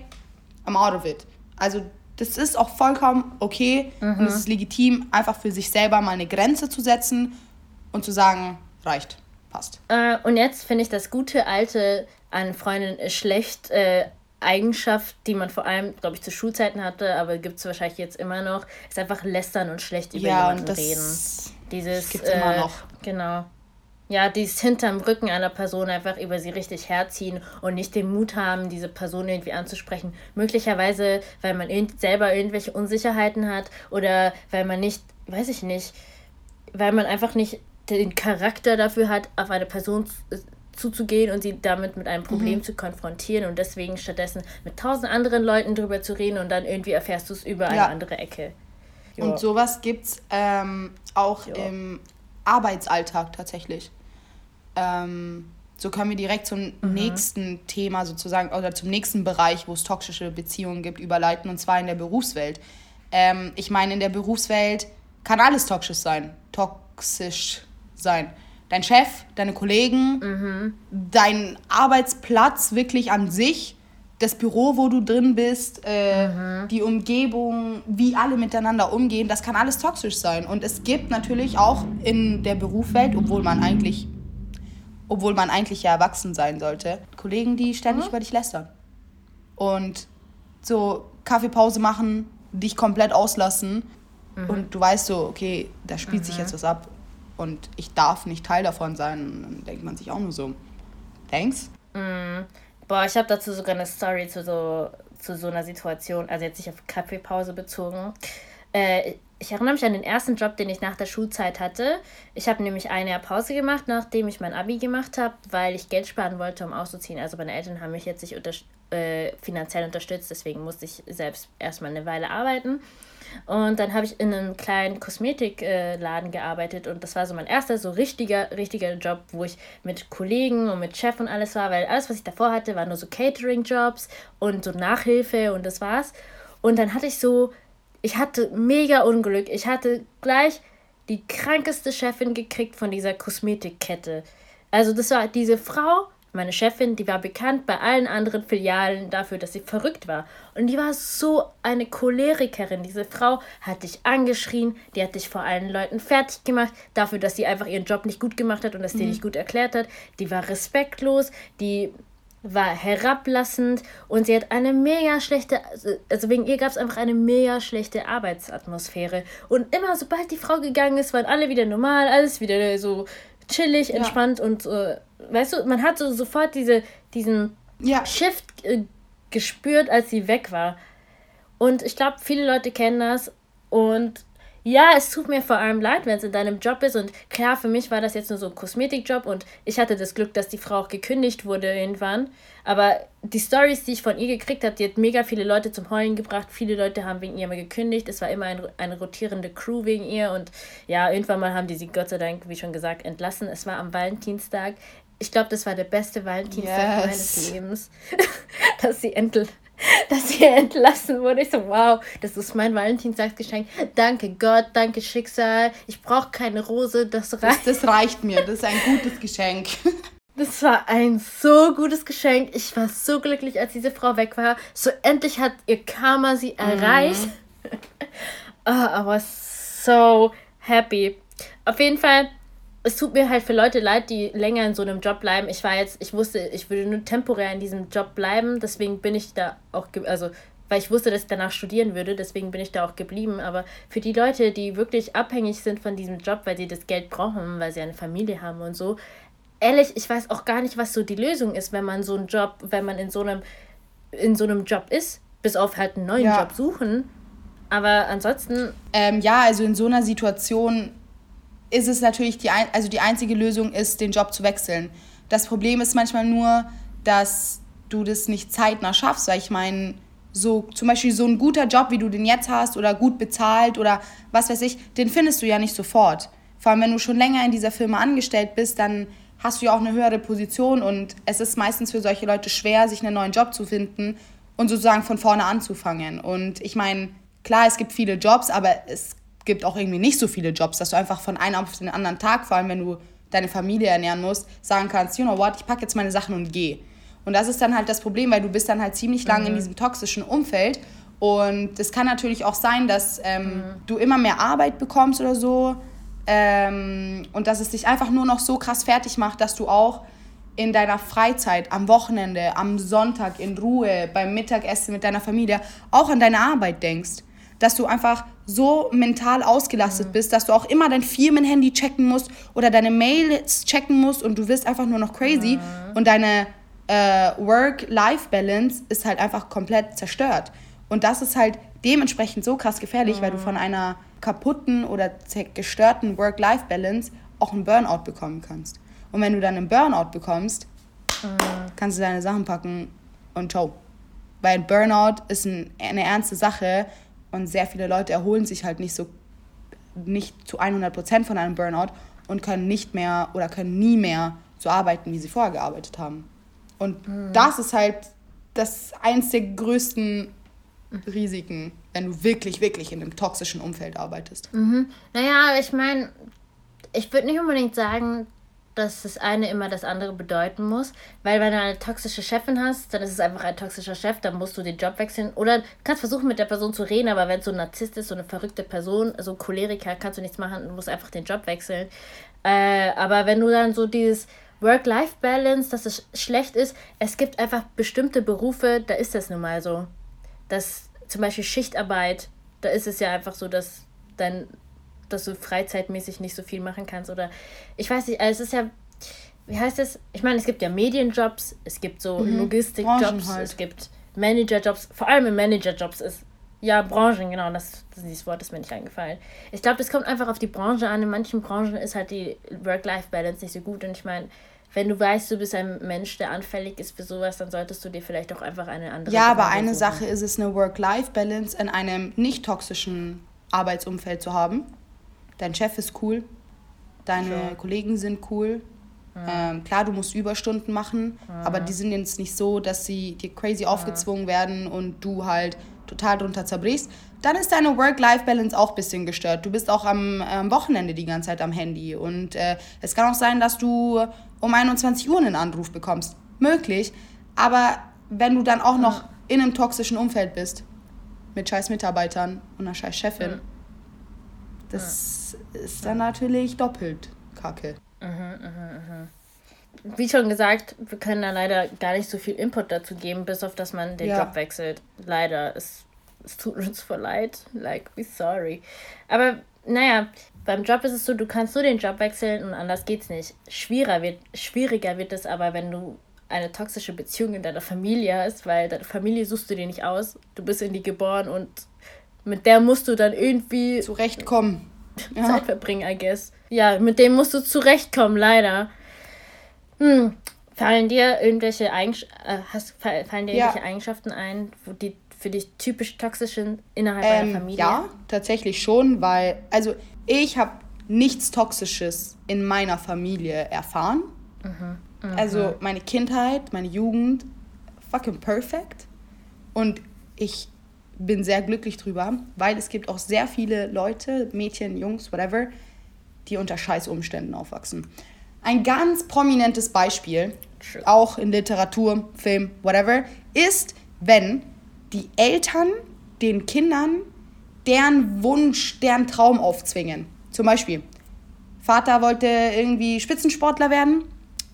I'm out of it. Also das ist auch vollkommen okay mhm. und es ist legitim, einfach für sich selber mal eine Grenze zu setzen und zu sagen, reicht, passt. Äh, und jetzt finde ich das gute alte an Freundin schlecht äh, Eigenschaft, die man vor allem, glaube ich, zu Schulzeiten hatte, aber gibt es wahrscheinlich jetzt immer noch, ist einfach lästern und schlecht über ja, jemanden reden. Dieses. Gibt's äh, immer noch. Genau. Ja, dieses hinterm Rücken einer Person einfach über sie richtig herziehen und nicht den Mut haben, diese Person irgendwie anzusprechen. Möglicherweise, weil man irgend selber irgendwelche Unsicherheiten hat oder weil man nicht, weiß ich nicht, weil man einfach nicht den Charakter dafür hat, auf eine Person zuzugehen und sie damit mit einem Problem mhm. zu konfrontieren und deswegen stattdessen mit tausend anderen Leuten drüber zu reden und dann irgendwie erfährst du es über eine andere Ecke. Jo. Und sowas gibt es ähm, auch jo. im Arbeitsalltag tatsächlich. Ähm, so können wir direkt zum mhm. nächsten Thema sozusagen oder zum nächsten Bereich, wo es toxische Beziehungen gibt, überleiten und zwar in der Berufswelt. Ähm, ich meine, in der Berufswelt kann alles toxisch sein. Toxisch sein. Dein Chef, deine Kollegen, mhm. dein Arbeitsplatz wirklich an sich das Büro, wo du drin bist, äh, mhm. die Umgebung, wie alle miteinander umgehen, das kann alles toxisch sein. Und es gibt natürlich auch in der Berufswelt, obwohl man eigentlich, obwohl man eigentlich ja erwachsen sein sollte, Kollegen, die ständig mhm. über dich lästern. Und so Kaffeepause machen, dich komplett auslassen. Mhm. Und du weißt so, okay, da spielt sich mhm. jetzt was ab. Und ich darf nicht Teil davon sein. Und dann denkt man sich auch nur so, thanks. Boah, ich habe dazu sogar eine Story zu so, zu so einer Situation, also jetzt nicht auf Kaffeepause bezogen. Äh, ich erinnere mich an den ersten Job, den ich nach der Schulzeit hatte. Ich habe nämlich ein Jahr Pause gemacht, nachdem ich mein Abi gemacht habe, weil ich Geld sparen wollte, um auszuziehen. Also meine Eltern haben mich jetzt nicht unter, äh, finanziell unterstützt, deswegen musste ich selbst erstmal eine Weile arbeiten. Und dann habe ich in einem kleinen Kosmetikladen gearbeitet und das war so mein erster so richtiger, richtiger Job, wo ich mit Kollegen und mit Chef und alles war, weil alles, was ich davor hatte, waren nur so Catering-Jobs und so Nachhilfe und das war's. Und dann hatte ich so, ich hatte mega Unglück. Ich hatte gleich die krankeste Chefin gekriegt von dieser Kosmetikkette. Also das war diese Frau, meine Chefin, die war bekannt bei allen anderen Filialen dafür, dass sie verrückt war. Und die war so eine Cholerikerin. Diese Frau hat dich angeschrien, die hat dich vor allen Leuten fertig gemacht, dafür, dass sie einfach ihren Job nicht gut gemacht hat und das mhm. dir nicht gut erklärt hat. Die war respektlos, die war herablassend und sie hat eine mega schlechte, also wegen ihr gab es einfach eine mega schlechte Arbeitsatmosphäre. Und immer sobald die Frau gegangen ist, waren alle wieder normal, alles wieder so chillig, entspannt ja. und äh, weißt du, man hat so sofort diese, diesen ja. Shift äh, gespürt, als sie weg war. Und ich glaube, viele Leute kennen das und ja, es tut mir vor allem leid, wenn es in deinem Job ist. Und klar, für mich war das jetzt nur so ein Kosmetikjob und ich hatte das Glück, dass die Frau auch gekündigt wurde irgendwann. Aber die Stories, die ich von ihr gekriegt habe, die hat mega viele Leute zum Heulen gebracht. Viele Leute haben wegen ihr mal gekündigt. Es war immer ein, eine rotierende Crew wegen ihr. Und ja, irgendwann mal haben die sie Gott sei Dank, wie schon gesagt, entlassen. Es war am Valentinstag. Ich glaube, das war der beste Valentinstag yes. meines Lebens, [laughs] dass sie endlich [laughs] dass sie entlassen wurde. Ich so, wow, das ist mein Valentinstagsgeschenk. Danke Gott, danke Schicksal. Ich brauche keine Rose, das reicht. Das, das reicht mir, das ist ein gutes Geschenk. [laughs] Das war ein so gutes Geschenk. Ich war so glücklich, als diese Frau weg war. So endlich hat ihr Karma sie erreicht. Mhm. oh, aber so happy. Auf jeden Fall es tut mir halt für Leute leid, die länger in so einem Job bleiben. Ich war jetzt, ich wusste, ich würde nur temporär in diesem Job bleiben, deswegen bin ich da auch, also weil ich wusste, dass ich danach studieren würde, deswegen bin ich da auch geblieben. Aber für die Leute, die wirklich abhängig sind von diesem Job, weil sie das Geld brauchen, weil sie eine Familie haben und so, ehrlich, ich weiß auch gar nicht, was so die Lösung ist, wenn man so einen Job, wenn man in so einem, in so einem Job ist, bis auf halt einen neuen ja. Job suchen. Aber ansonsten. Ähm, ja, also in so einer Situation ist es natürlich die, also die einzige Lösung ist, den Job zu wechseln. Das Problem ist manchmal nur, dass du das nicht zeitnah schaffst, weil ich meine, so zum Beispiel so ein guter Job, wie du den jetzt hast oder gut bezahlt oder was weiß ich, den findest du ja nicht sofort. Vor allem, wenn du schon länger in dieser Firma angestellt bist, dann hast du ja auch eine höhere Position und es ist meistens für solche Leute schwer, sich einen neuen Job zu finden und sozusagen von vorne anzufangen. Und ich meine, klar, es gibt viele Jobs, aber es gibt auch irgendwie nicht so viele Jobs, dass du einfach von einem auf den anderen Tag, vor allem wenn du deine Familie ernähren musst, sagen kannst, you know what, ich packe jetzt meine Sachen und gehe. Und das ist dann halt das Problem, weil du bist dann halt ziemlich lange mhm. in diesem toxischen Umfeld und es kann natürlich auch sein, dass ähm, mhm. du immer mehr Arbeit bekommst oder so ähm, und dass es dich einfach nur noch so krass fertig macht, dass du auch in deiner Freizeit, am Wochenende, am Sonntag in Ruhe, beim Mittagessen mit deiner Familie auch an deine Arbeit denkst dass du einfach so mental ausgelastet mhm. bist, dass du auch immer dein Firmenhandy checken musst oder deine Mails checken musst und du wirst einfach nur noch crazy mhm. und deine äh, Work-Life-Balance ist halt einfach komplett zerstört. Und das ist halt dementsprechend so krass gefährlich, mhm. weil du mhm. von einer kaputten oder gestörten Work-Life-Balance auch einen Burnout bekommen kannst. Und wenn du dann einen Burnout bekommst, mhm. kannst du deine Sachen packen und ciao. Weil Burnout ist ein, eine ernste Sache und sehr viele Leute erholen sich halt nicht so, nicht zu 100 Prozent von einem Burnout und können nicht mehr oder können nie mehr so arbeiten, wie sie vorher gearbeitet haben. Und mhm. das ist halt das eins der größten Risiken, wenn du wirklich, wirklich in einem toxischen Umfeld arbeitest. Mhm. Naja, ich meine, ich würde nicht unbedingt sagen, dass das eine immer das andere bedeuten muss. Weil wenn du eine toxische Chefin hast, dann ist es einfach ein toxischer Chef, dann musst du den Job wechseln. Oder kannst versuchen, mit der Person zu reden, aber wenn es so ein Narzisst ist, so eine verrückte Person, so ein Choleriker, kannst du nichts machen, du musst einfach den Job wechseln. Äh, aber wenn du dann so dieses Work-Life-Balance, dass es schlecht ist, es gibt einfach bestimmte Berufe, da ist das nun mal so. Das zum Beispiel Schichtarbeit, da ist es ja einfach so, dass dein dass du freizeitmäßig nicht so viel machen kannst oder ich weiß nicht, also es ist ja, wie heißt es? Ich meine, es gibt ja Medienjobs, es gibt so mhm. Logistikjobs, halt. es gibt Managerjobs, vor allem in Managerjobs ist ja, Branchen, genau, das, das, dieses Wort ist mir nicht eingefallen. Ich glaube, das kommt einfach auf die Branche an. In manchen Branchen ist halt die Work-Life-Balance nicht so gut. Und ich meine, wenn du weißt, du bist ein Mensch, der anfällig ist für sowas, dann solltest du dir vielleicht auch einfach eine andere. Ja, aber eine suchen. Sache ist es, eine Work-Life-Balance in einem nicht toxischen Arbeitsumfeld zu haben dein Chef ist cool, deine sure. Kollegen sind cool. Ja. Ähm, klar, du musst Überstunden machen, ja. aber die sind jetzt nicht so, dass sie dir crazy ja. aufgezwungen werden und du halt total drunter zerbrichst. dann ist deine Work-Life-Balance auch ein bisschen gestört. Du bist auch am, am Wochenende die ganze Zeit am Handy. Und äh, es kann auch sein, dass du um 21 Uhr einen Anruf bekommst. Möglich. Aber wenn du dann auch noch in einem toxischen Umfeld bist, mit scheiß Mitarbeitern und einer scheiß Chefin. Das ja. ist dann natürlich doppelt kacke. Mhm, mh, mh wie schon gesagt, wir können da leider gar nicht so viel Input dazu geben, bis auf dass man den ja. Job wechselt. Leider. Es, es tut uns voll leid. Like, we sorry. Aber naja, beim Job ist es so, du kannst nur den Job wechseln und anders geht's nicht. Schwieriger wird, schwieriger wird es aber, wenn du eine toxische Beziehung in deiner Familie hast, weil deine Familie suchst du dir nicht aus. Du bist in die geboren und mit der musst du dann irgendwie zurechtkommen. [laughs] Zeit ja. verbringen, I guess. Ja, mit dem musst du zurechtkommen, leider. Hm. Fallen dir irgendwelche, Eigens äh, hast, fallen dir ja. irgendwelche Eigenschaften ein, wo die für dich typisch toxisch sind innerhalb ähm, einer Familie? Ja, tatsächlich schon, weil, also ich habe nichts Toxisches in meiner Familie erfahren. Mhm. Mhm. Also meine Kindheit, meine Jugend, fucking perfect. Und ich bin sehr glücklich drüber, weil es gibt auch sehr viele Leute, Mädchen, Jungs, whatever, die unter scheiß Umständen aufwachsen. Ein ganz prominentes Beispiel, auch in Literatur, Film, whatever, ist, wenn die Eltern den Kindern deren Wunsch, deren Traum aufzwingen. Zum Beispiel, Vater wollte irgendwie Spitzensportler werden,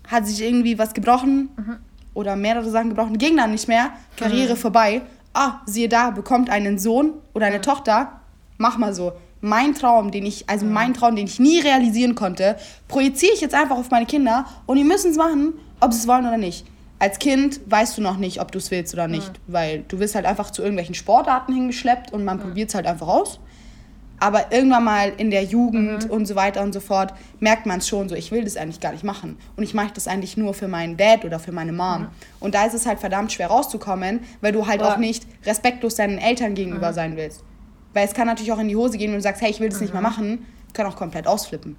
hat sich irgendwie was gebrochen mhm. oder mehrere Sachen gebrochen, ging dann nicht mehr, Karriere mhm. vorbei. Ah, siehe da, bekommt einen Sohn oder eine. Tochter, mach mal so mein Traum, den ich, also mein Traum, den ich nie realisieren konnte, projiziere ich jetzt einfach auf meine Kinder und die müssen es machen, ob sie es wollen oder nicht. Als Kind weißt du noch nicht, ob du es willst oder nicht, weil du wirst halt einfach zu irgendwelchen Sportarten hingeschleppt und man probiert es halt einfach aus. Aber irgendwann mal in der Jugend mhm. und so weiter und so fort merkt man es schon so, ich will das eigentlich gar nicht machen. Und ich mache das eigentlich nur für meinen Dad oder für meine Mom. Mhm. Und da ist es halt verdammt schwer rauszukommen, weil du halt ja. auch nicht respektlos deinen Eltern gegenüber mhm. sein willst. Weil es kann natürlich auch in die Hose gehen, wenn du sagst, hey, ich will das mhm. nicht mehr machen, kann auch komplett ausflippen.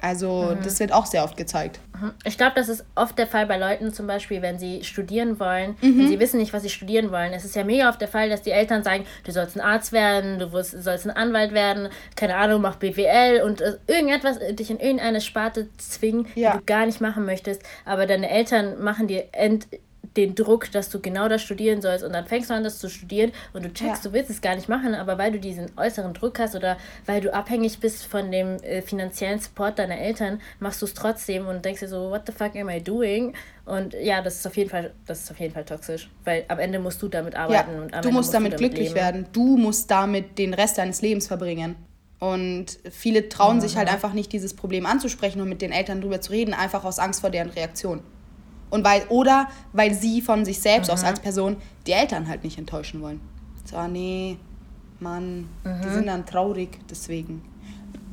Also mhm. das wird auch sehr oft gezeigt. Ich glaube, das ist oft der Fall bei Leuten zum Beispiel, wenn sie studieren wollen mhm. und sie wissen nicht, was sie studieren wollen. Es ist ja mega oft der Fall, dass die Eltern sagen, du sollst ein Arzt werden, du sollst ein Anwalt werden, keine Ahnung, mach BWL und äh, irgendetwas dich in irgendeine Sparte zwingen, ja. die du gar nicht machen möchtest. Aber deine Eltern machen dir end den Druck, dass du genau das studieren sollst und dann fängst du an, das zu studieren und du checkst, ja. du willst es gar nicht machen, aber weil du diesen äußeren Druck hast oder weil du abhängig bist von dem äh, finanziellen Support deiner Eltern, machst du es trotzdem und denkst dir so, what the fuck am I doing? Und ja, das ist auf jeden Fall, das ist auf jeden Fall toxisch, weil am Ende musst du damit arbeiten ja, und du musst, musst damit, du damit glücklich leben. werden. Du musst damit den Rest deines Lebens verbringen. Und viele trauen mhm. sich halt einfach nicht, dieses Problem anzusprechen und mit den Eltern drüber zu reden, einfach aus Angst vor deren Reaktion. Und weil, oder weil sie von sich selbst mhm. aus als Person die Eltern halt nicht enttäuschen wollen. So, ah, nee, Mann, mhm. die sind dann traurig deswegen.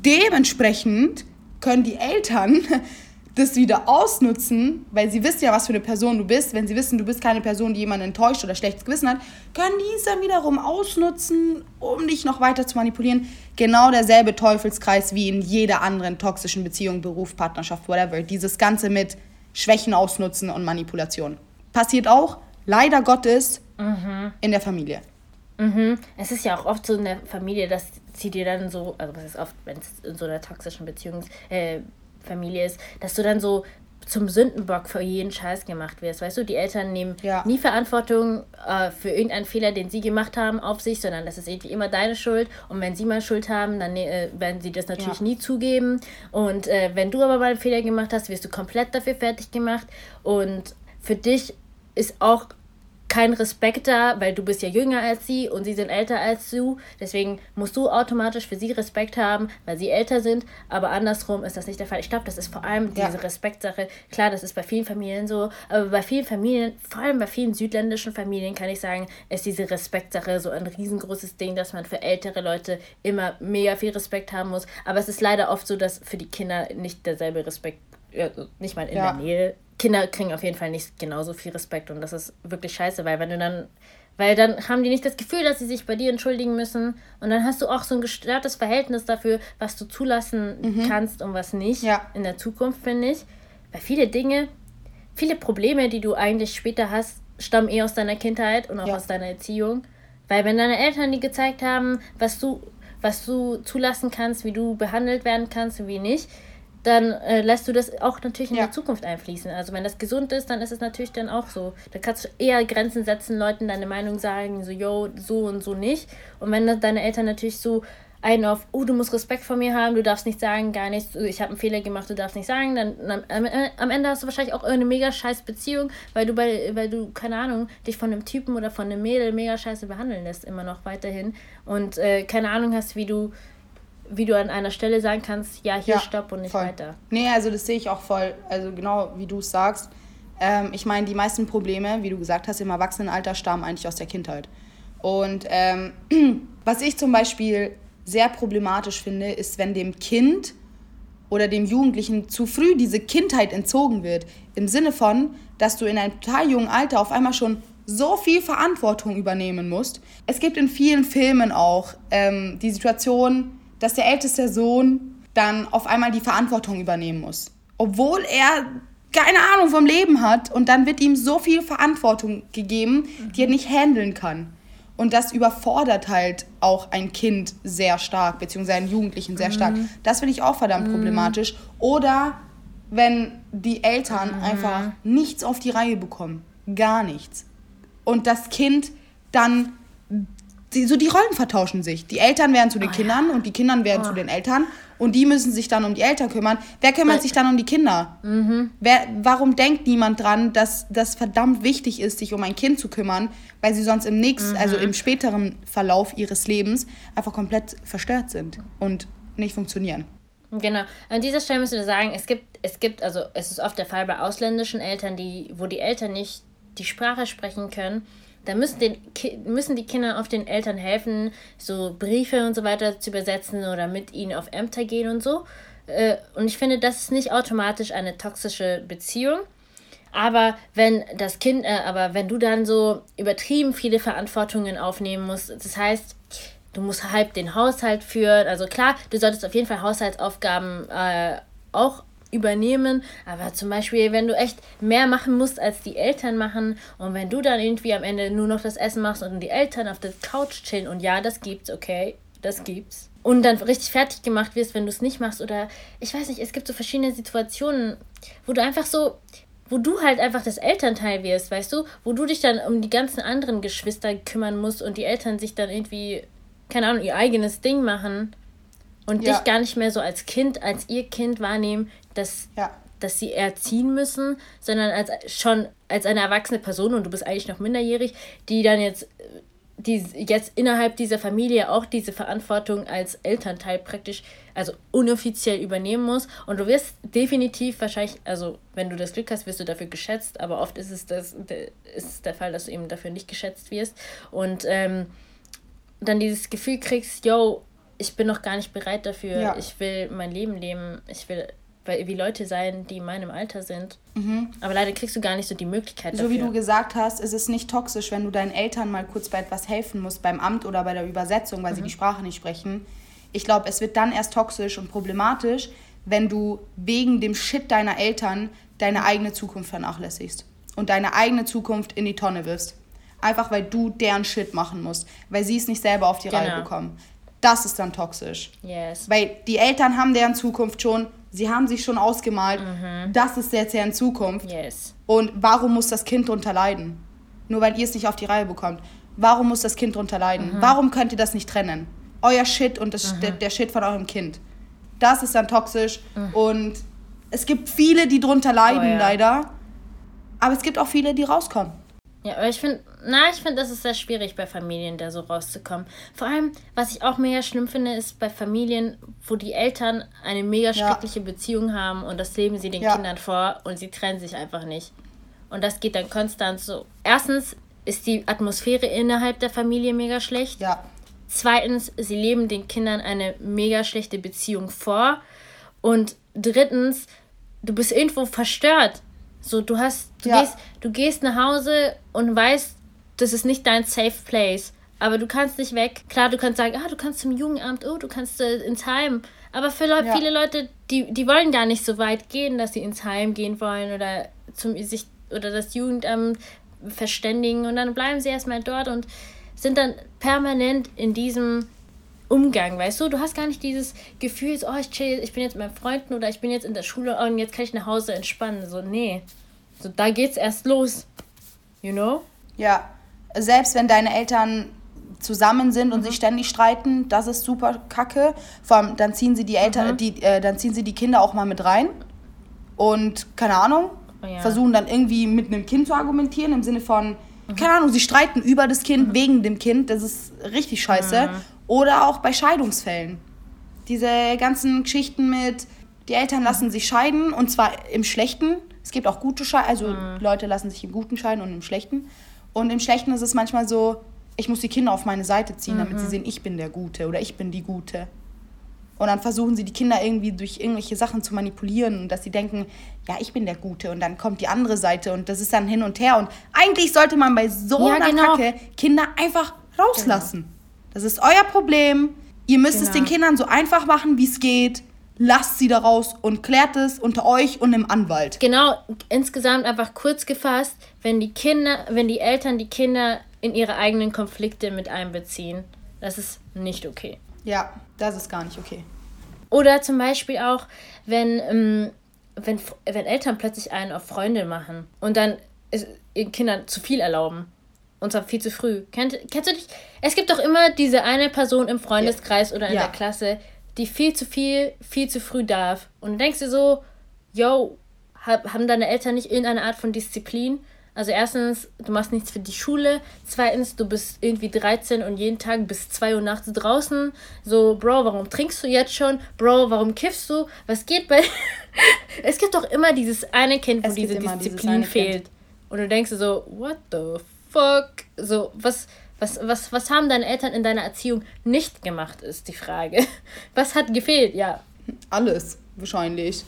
Dementsprechend können die Eltern [laughs] das wieder ausnutzen, weil sie wissen ja, was für eine Person du bist. Wenn sie wissen, du bist keine Person, die jemanden enttäuscht oder schlechtes Gewissen hat, können die es dann wiederum ausnutzen, um dich noch weiter zu manipulieren. Genau derselbe Teufelskreis wie in jeder anderen toxischen Beziehung, Beruf, Partnerschaft, whatever. Dieses Ganze mit Schwächen ausnutzen und Manipulation. Passiert auch, leider Gottes, mhm. in der Familie. Mhm. Es ist ja auch oft so in der Familie, dass sie dir dann so, also was ist oft, wenn es in so einer toxischen Beziehungs äh, Familie ist, dass du dann so zum Sündenbock für jeden Scheiß gemacht wirst. Weißt du, die Eltern nehmen ja. nie Verantwortung äh, für irgendeinen Fehler, den sie gemacht haben, auf sich, sondern das ist irgendwie immer deine Schuld. Und wenn sie mal Schuld haben, dann äh, werden sie das natürlich ja. nie zugeben. Und äh, wenn du aber mal einen Fehler gemacht hast, wirst du komplett dafür fertig gemacht. Und für dich ist auch kein Respekt da, weil du bist ja jünger als sie und sie sind älter als du. Deswegen musst du automatisch für sie Respekt haben, weil sie älter sind. Aber andersrum ist das nicht der Fall. Ich glaube, das ist vor allem diese ja. Respektsache. Klar, das ist bei vielen Familien so, aber bei vielen Familien, vor allem bei vielen südländischen Familien, kann ich sagen, ist diese Respektsache so ein riesengroßes Ding, dass man für ältere Leute immer mega viel Respekt haben muss. Aber es ist leider oft so, dass für die Kinder nicht derselbe Respekt, nicht mal in ja. der Nähe Kinder kriegen auf jeden Fall nicht genauso viel Respekt und das ist wirklich scheiße, weil wenn du dann, weil dann haben die nicht das Gefühl, dass sie sich bei dir entschuldigen müssen und dann hast du auch so ein gestörtes Verhältnis dafür, was du zulassen mhm. kannst und was nicht ja. in der Zukunft, finde ich. Weil viele Dinge, viele Probleme, die du eigentlich später hast, stammen eh aus deiner Kindheit und auch ja. aus deiner Erziehung. Weil wenn deine Eltern dir gezeigt haben, was du, was du zulassen kannst, wie du behandelt werden kannst und wie nicht, dann äh, lässt du das auch natürlich in ja. die Zukunft einfließen. Also wenn das gesund ist, dann ist es natürlich dann auch so. Da kannst du eher Grenzen setzen, Leuten deine Meinung sagen, so, yo, so und so nicht. Und wenn deine Eltern natürlich so einen auf, oh, du musst Respekt vor mir haben, du darfst nicht sagen, gar nichts, ich habe einen Fehler gemacht, du darfst nicht sagen, dann, dann am, äh, am, Ende hast du wahrscheinlich auch eine mega scheiß Beziehung, weil du bei, weil du, keine Ahnung, dich von einem Typen oder von einem Mädel mega scheiße behandeln lässt, immer noch weiterhin. Und äh, keine Ahnung hast, wie du wie du an einer Stelle sagen kannst, ja, hier ja, stopp und nicht voll. weiter. Nee, also das sehe ich auch voll, also genau wie du es sagst. Ähm, ich meine, die meisten Probleme, wie du gesagt hast, im Erwachsenenalter stammen eigentlich aus der Kindheit. Und ähm, [clears throat] was ich zum Beispiel sehr problematisch finde, ist, wenn dem Kind oder dem Jugendlichen zu früh diese Kindheit entzogen wird. Im Sinne von, dass du in einem total jungen Alter auf einmal schon so viel Verantwortung übernehmen musst. Es gibt in vielen Filmen auch ähm, die Situation, dass der älteste Sohn dann auf einmal die Verantwortung übernehmen muss. Obwohl er keine Ahnung vom Leben hat und dann wird ihm so viel Verantwortung gegeben, die er nicht handeln kann. Und das überfordert halt auch ein Kind sehr stark, beziehungsweise einen Jugendlichen sehr stark. Mhm. Das finde ich auch verdammt mhm. problematisch. Oder wenn die Eltern mhm. einfach nichts auf die Reihe bekommen. Gar nichts. Und das Kind dann die, so die Rollen vertauschen sich. Die Eltern werden zu den oh, Kindern ja. und die Kinder werden oh. zu den Eltern und die müssen sich dann um die Eltern kümmern. Wer kümmert sich dann um die Kinder? Mhm. Wer, warum denkt niemand dran, dass das verdammt wichtig ist, sich um ein Kind zu kümmern, weil sie sonst im nächsten, mhm. also im späteren Verlauf ihres Lebens einfach komplett verstört sind und nicht funktionieren. Genau. An dieser Stelle müssen wir sagen, es gibt, es gibt, also es ist oft der Fall bei ausländischen Eltern, die, wo die Eltern nicht die Sprache sprechen können da müssen, den, müssen die Kinder auf den Eltern helfen, so Briefe und so weiter zu übersetzen oder mit ihnen auf Ämter gehen und so. Äh, und ich finde, das ist nicht automatisch eine toxische Beziehung. Aber wenn das Kind, äh, aber wenn du dann so übertrieben viele Verantwortungen aufnehmen musst, das heißt, du musst halb den Haushalt führen. Also klar, du solltest auf jeden Fall Haushaltsaufgaben äh, auch übernehmen. Aber zum Beispiel, wenn du echt mehr machen musst, als die Eltern machen und wenn du dann irgendwie am Ende nur noch das Essen machst und die Eltern auf der Couch chillen und ja, das gibt's, okay, das gibt's. Und dann richtig fertig gemacht wirst, wenn du es nicht machst oder ich weiß nicht, es gibt so verschiedene Situationen, wo du einfach so wo du halt einfach das Elternteil wirst, weißt du, wo du dich dann um die ganzen anderen Geschwister kümmern musst und die Eltern sich dann irgendwie, keine Ahnung, ihr eigenes Ding machen und ja. dich gar nicht mehr so als Kind, als ihr Kind wahrnehmen, dass, ja. dass sie erziehen müssen, sondern als schon als eine erwachsene Person und du bist eigentlich noch minderjährig, die dann jetzt die jetzt innerhalb dieser Familie auch diese Verantwortung als Elternteil praktisch, also unoffiziell übernehmen muss. Und du wirst definitiv wahrscheinlich, also wenn du das Glück hast, wirst du dafür geschätzt, aber oft ist es, das, ist es der Fall, dass du eben dafür nicht geschätzt wirst. Und ähm, dann dieses Gefühl kriegst, yo, ich bin noch gar nicht bereit dafür, ja. ich will mein Leben leben, ich will wie Leute sein, die in meinem Alter sind. Mhm. Aber leider kriegst du gar nicht so die Möglichkeit dafür. So wie du gesagt hast, ist es nicht toxisch, wenn du deinen Eltern mal kurz bei etwas helfen musst, beim Amt oder bei der Übersetzung, weil mhm. sie die Sprache nicht sprechen. Ich glaube, es wird dann erst toxisch und problematisch, wenn du wegen dem Shit deiner Eltern deine eigene Zukunft vernachlässigst und deine eigene Zukunft in die Tonne wirfst. Einfach weil du deren Shit machen musst, weil sie es nicht selber auf die genau. Reihe bekommen. Das ist dann toxisch. Yes. Weil die Eltern haben deren Zukunft schon Sie haben sich schon ausgemalt, mhm. das ist jetzt ja in Zukunft. Yes. Und warum muss das Kind darunter leiden? Nur weil ihr es nicht auf die Reihe bekommt. Warum muss das Kind darunter leiden? Mhm. Warum könnt ihr das nicht trennen? Euer Shit und das, mhm. der, der, Shit von eurem Kind. Das ist dann toxisch. Mhm. Und es gibt viele, die drunter leiden, oh, ja. leider. Aber es gibt auch viele, die rauskommen. Ja, aber ich finde, na, ich finde, das ist sehr schwierig bei Familien, da so rauszukommen. Vor allem, was ich auch mega schlimm finde, ist bei Familien, wo die Eltern eine mega schreckliche ja. Beziehung haben und das leben sie den ja. Kindern vor und sie trennen sich einfach nicht. Und das geht dann konstant so. Erstens ist die Atmosphäre innerhalb der Familie mega schlecht. Ja. Zweitens, sie leben den Kindern eine mega schlechte Beziehung vor. Und drittens, du bist irgendwo verstört. So, du hast, du ja. gehst, du gehst nach Hause und weißt, das ist nicht dein Safe Place. Aber du kannst nicht weg. Klar, du kannst sagen, ah, du kannst zum Jugendamt, oh, du kannst äh, ins Heim. Aber für ja. viele Leute, die, die wollen gar nicht so weit gehen, dass sie ins Heim gehen wollen oder zum sich oder das Jugendamt verständigen und dann bleiben sie erstmal dort und sind dann permanent in diesem Umgang, weißt du? Du hast gar nicht dieses Gefühl, oh, ich chill, ich bin jetzt mit meinen Freunden oder ich bin jetzt in der Schule und jetzt kann ich nach Hause entspannen. So, nee. So, da geht's erst los. You know? Ja. Selbst wenn deine Eltern zusammen sind und mhm. sich ständig streiten, das ist super kacke. Vor allem, dann ziehen sie die Eltern, mhm. die, äh, dann ziehen sie die Kinder auch mal mit rein. Und keine Ahnung, oh, ja. versuchen dann irgendwie mit einem Kind zu argumentieren, im Sinne von, mhm. keine Ahnung, sie streiten über das Kind, mhm. wegen dem Kind. Das ist richtig scheiße. Mhm. Oder auch bei Scheidungsfällen. Diese ganzen Geschichten mit, die Eltern lassen sich scheiden und zwar im Schlechten. Es gibt auch gute Scheiden, also mhm. Leute lassen sich im Guten scheiden und im Schlechten. Und im Schlechten ist es manchmal so, ich muss die Kinder auf meine Seite ziehen, mhm. damit sie mhm. sehen, ich bin der Gute oder ich bin die Gute. Und dann versuchen sie die Kinder irgendwie durch irgendwelche Sachen zu manipulieren und dass sie denken, ja, ich bin der Gute und dann kommt die andere Seite und das ist dann hin und her. Und eigentlich sollte man bei so ja, einer genau. Kacke Kinder einfach rauslassen. Genau. Das ist euer Problem. Ihr müsst genau. es den Kindern so einfach machen, wie es geht. Lasst sie da raus und klärt es unter euch und im Anwalt. Genau, insgesamt einfach kurz gefasst, wenn die Kinder, wenn die Eltern die Kinder in ihre eigenen Konflikte mit einbeziehen, das ist nicht okay. Ja, das ist gar nicht okay. Oder zum Beispiel auch, wenn, ähm, wenn, wenn Eltern plötzlich einen auf Freunde machen und dann ihren Kindern zu viel erlauben. Und zwar viel zu früh. Kennt, kennst du dich? Es gibt doch immer diese eine Person im Freundeskreis ja. oder in ja. der Klasse, die viel zu viel, viel zu früh darf. Und du denkst dir so, yo, hab, haben deine Eltern nicht irgendeine Art von Disziplin? Also erstens, du machst nichts für die Schule. Zweitens, du bist irgendwie 13 und jeden Tag bis 2 Uhr nachts draußen. So, Bro, warum trinkst du jetzt schon? Bro, warum kiffst du? Was geht bei... [laughs] es gibt doch immer dieses eine Kind, wo diese Disziplin fehlt. Kind. Und du denkst so, what the fuck? So, was, was, was, was haben deine Eltern in deiner Erziehung nicht gemacht, ist die Frage. [laughs] Was hat gefehlt? Ja. Alles, wahrscheinlich.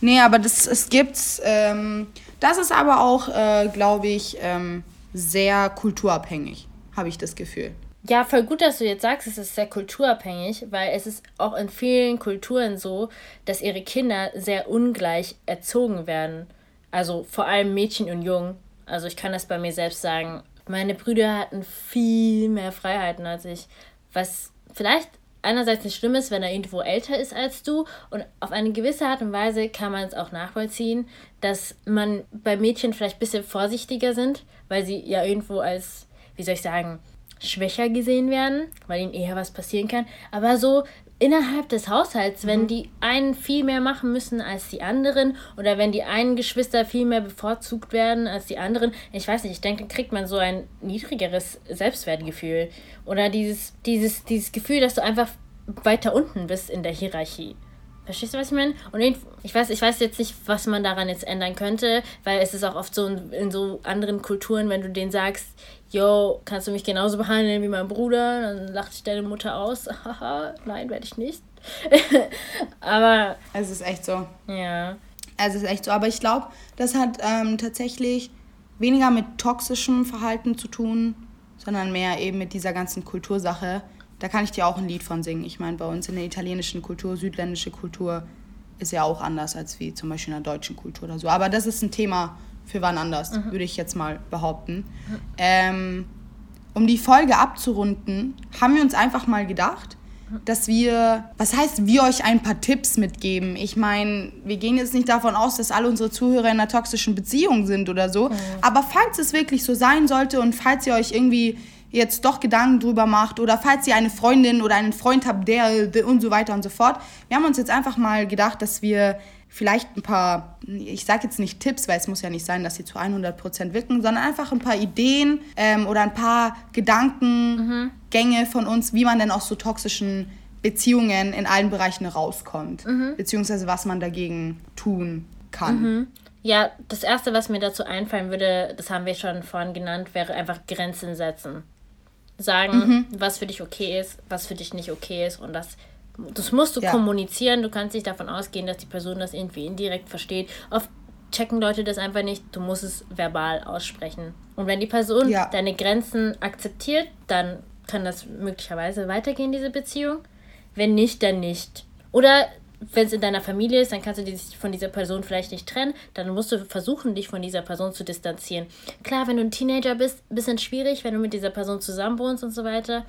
Nee, aber das, es gibt's. Ähm, das ist aber auch, äh, glaube ich, ähm, sehr kulturabhängig, habe ich das Gefühl. Ja, voll gut, dass du jetzt sagst, es ist sehr kulturabhängig, weil es ist auch in vielen Kulturen so, dass ihre Kinder sehr ungleich erzogen werden. Also vor allem Mädchen und Jungen. Also ich kann das bei mir selbst sagen. Meine Brüder hatten viel mehr Freiheiten als ich, was vielleicht einerseits nicht schlimm ist, wenn er irgendwo älter ist als du und auf eine gewisse Art und Weise kann man es auch nachvollziehen, dass man bei Mädchen vielleicht ein bisschen vorsichtiger sind, weil sie ja irgendwo als, wie soll ich sagen, schwächer gesehen werden, weil ihnen eher was passieren kann. Aber so innerhalb des Haushalts, wenn mhm. die einen viel mehr machen müssen als die anderen oder wenn die einen Geschwister viel mehr bevorzugt werden als die anderen, ich weiß nicht, ich denke, kriegt man so ein niedrigeres Selbstwertgefühl oder dieses, dieses, dieses Gefühl, dass du einfach weiter unten bist in der Hierarchie. Verstehst du, was ich meine? Und ich weiß, ich weiß jetzt nicht, was man daran jetzt ändern könnte, weil es ist auch oft so in, in so anderen Kulturen, wenn du denen sagst, yo, kannst du mich genauso behandeln wie mein Bruder, dann lacht sich deine Mutter aus. [laughs] Haha, nein, werde ich nicht. [laughs] Aber. Es ist echt so. Ja. Es ist echt so. Aber ich glaube, das hat ähm, tatsächlich weniger mit toxischem Verhalten zu tun, sondern mehr eben mit dieser ganzen Kultursache. Da kann ich dir auch ein Lied von singen. Ich meine, bei uns in der italienischen Kultur, südländische Kultur ist ja auch anders als wie zum Beispiel in der deutschen Kultur oder so. Aber das ist ein Thema für wann anders, mhm. würde ich jetzt mal behaupten. Mhm. Ähm, um die Folge abzurunden, haben wir uns einfach mal gedacht, dass wir, was heißt, wir euch ein paar Tipps mitgeben. Ich meine, wir gehen jetzt nicht davon aus, dass alle unsere Zuhörer in einer toxischen Beziehung sind oder so. Mhm. Aber falls es wirklich so sein sollte und falls ihr euch irgendwie jetzt doch Gedanken drüber macht oder falls ihr eine Freundin oder einen Freund habt, der, der und so weiter und so fort. Wir haben uns jetzt einfach mal gedacht, dass wir vielleicht ein paar, ich sage jetzt nicht Tipps, weil es muss ja nicht sein, dass sie zu 100% wirken, sondern einfach ein paar Ideen ähm, oder ein paar Gedankengänge mhm. von uns, wie man denn aus so toxischen Beziehungen in allen Bereichen rauskommt, mhm. beziehungsweise was man dagegen tun kann. Mhm. Ja, das Erste, was mir dazu einfallen würde, das haben wir schon vorhin genannt, wäre einfach Grenzen setzen sagen, mhm. was für dich okay ist, was für dich nicht okay ist und das das musst du ja. kommunizieren. Du kannst nicht davon ausgehen, dass die Person das irgendwie indirekt versteht. Oft checken Leute das einfach nicht. Du musst es verbal aussprechen. Und wenn die Person ja. deine Grenzen akzeptiert, dann kann das möglicherweise weitergehen, diese Beziehung. Wenn nicht, dann nicht. Oder wenn es in deiner Familie ist, dann kannst du dich von dieser Person vielleicht nicht trennen. Dann musst du versuchen, dich von dieser Person zu distanzieren. Klar, wenn du ein Teenager bist, bisschen schwierig, wenn du mit dieser Person zusammenwohnst und so weiter.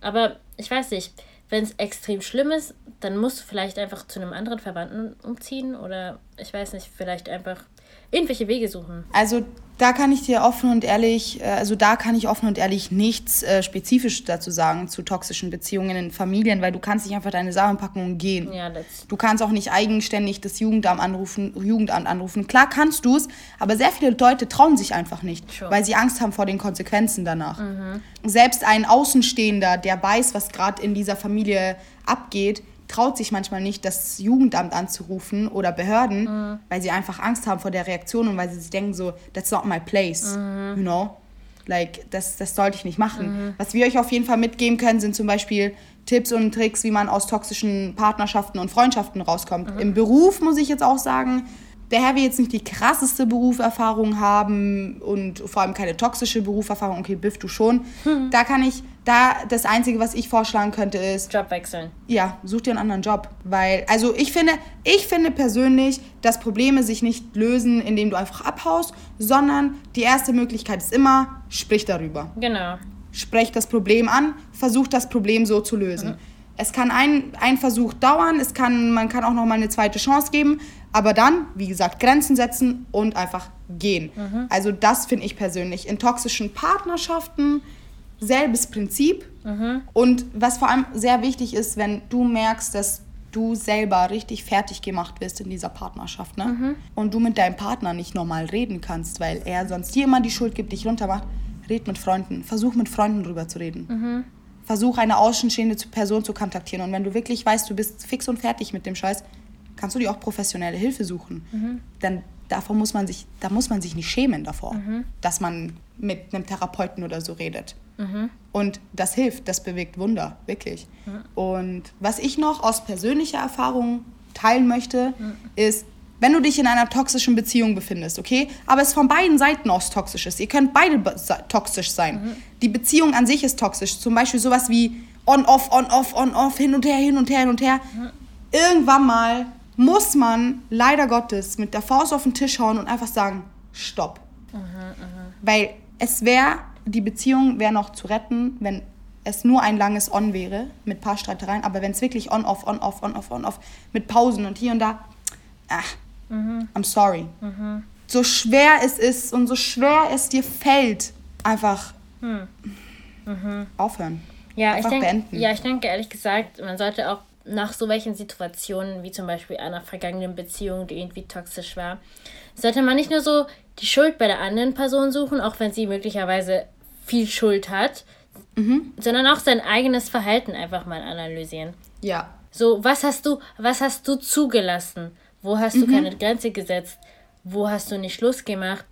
Aber ich weiß nicht, wenn es extrem schlimm ist, dann musst du vielleicht einfach zu einem anderen Verwandten umziehen oder ich weiß nicht, vielleicht einfach irgendwelche Wege suchen. Also da kann ich dir offen und ehrlich, äh, also da kann ich offen und ehrlich nichts äh, spezifisch dazu sagen zu toxischen Beziehungen in Familien, weil du kannst nicht einfach deine Sachen packen und gehen. Ja, Du kannst auch nicht eigenständig das Jugendamt anrufen, Jugendamt anrufen. Klar kannst du es, aber sehr viele Leute trauen sich einfach nicht, Sure. weil sie Angst haben vor den Konsequenzen danach. Selbst ein Außenstehender, der weiß, was gerade in dieser Familie abgeht, traut sich manchmal nicht, das Jugendamt anzurufen oder Behörden, weil sie einfach Angst haben vor der Reaktion und weil sie sich denken so, that's not my place, you know? Like, das, das sollte ich nicht machen. Was wir euch auf jeden Fall mitgeben können, sind zum Beispiel Tipps und Tricks, wie man aus toxischen Partnerschaften und Freundschaften rauskommt. Im Beruf muss ich jetzt auch sagen, daher wir jetzt nicht die krasseste Berufserfahrung haben und vor allem keine toxische Berufserfahrung, okay, Biff, du schon, da kann ich, da das Einzige, was ich vorschlagen könnte, ist, Job wechseln. ja, such dir einen anderen Job. Weil, also ich finde, ich finde persönlich, dass Probleme sich nicht lösen, indem du einfach abhaust, sondern die erste Möglichkeit ist immer, sprich darüber. Genau. Sprech das Problem an, versuch das Problem so zu lösen. Es kann ein, ein Versuch dauern, es kann, man kann auch noch mal eine zweite Chance geben, aber dann, wie gesagt, Grenzen setzen und einfach gehen. Also das finde ich persönlich. In toxischen Partnerschaften selbes Prinzip. Und was vor allem sehr wichtig ist, wenn du merkst, dass du selber richtig fertig gemacht wirst in dieser Partnerschaft, ne? Und du mit deinem Partner nicht normal reden kannst, weil er sonst dir immer die Schuld gibt, dich runtermacht. Red mit Freunden. Versuch mit Freunden drüber zu reden. Versuch eine außenstehende Person zu kontaktieren. Und wenn du wirklich weißt, du bist fix und fertig mit dem Scheiß, kannst du dir auch professionelle Hilfe suchen. Denn davor muss man sich, da muss man sich nicht schämen davor, dass man mit einem Therapeuten oder so redet. Und das hilft, das bewegt Wunder, wirklich. Und was ich noch aus persönlicher Erfahrung teilen möchte, ist, wenn du dich in einer toxischen Beziehung befindest, okay, aber es von beiden Seiten aus toxisch ist, ihr könnt beide toxisch sein. Die Beziehung an sich ist toxisch, zum Beispiel sowas wie on-off, on-off, on-off, hin und her, hin und her, hin und her. Irgendwann mal muss man leider Gottes mit der Faust auf den Tisch hauen und einfach sagen, stopp. Weil es wäre, die Beziehung wäre noch zu retten, wenn es nur ein langes On wäre, mit paar Streitereien, aber wenn es wirklich on-off, on-off, on-off, on-off, mit Pausen und hier und da, ach, I'm sorry. So schwer es ist und so schwer es dir fällt, einfach aufhören. Ja, ich Einfach denke, beenden. ja, ich denke ehrlich gesagt, man sollte auch nach so welchen Situationen, wie zum Beispiel einer vergangenen Beziehung, die irgendwie toxisch war, sollte man nicht nur so die Schuld bei der anderen Person suchen, auch wenn sie möglicherweise viel Schuld hat, Mhm. sondern auch sein eigenes Verhalten einfach mal analysieren. Ja. So, was hast du, was hast du zugelassen? Wo hast du keine Grenze gesetzt? Wo hast du nicht Schluss gemacht?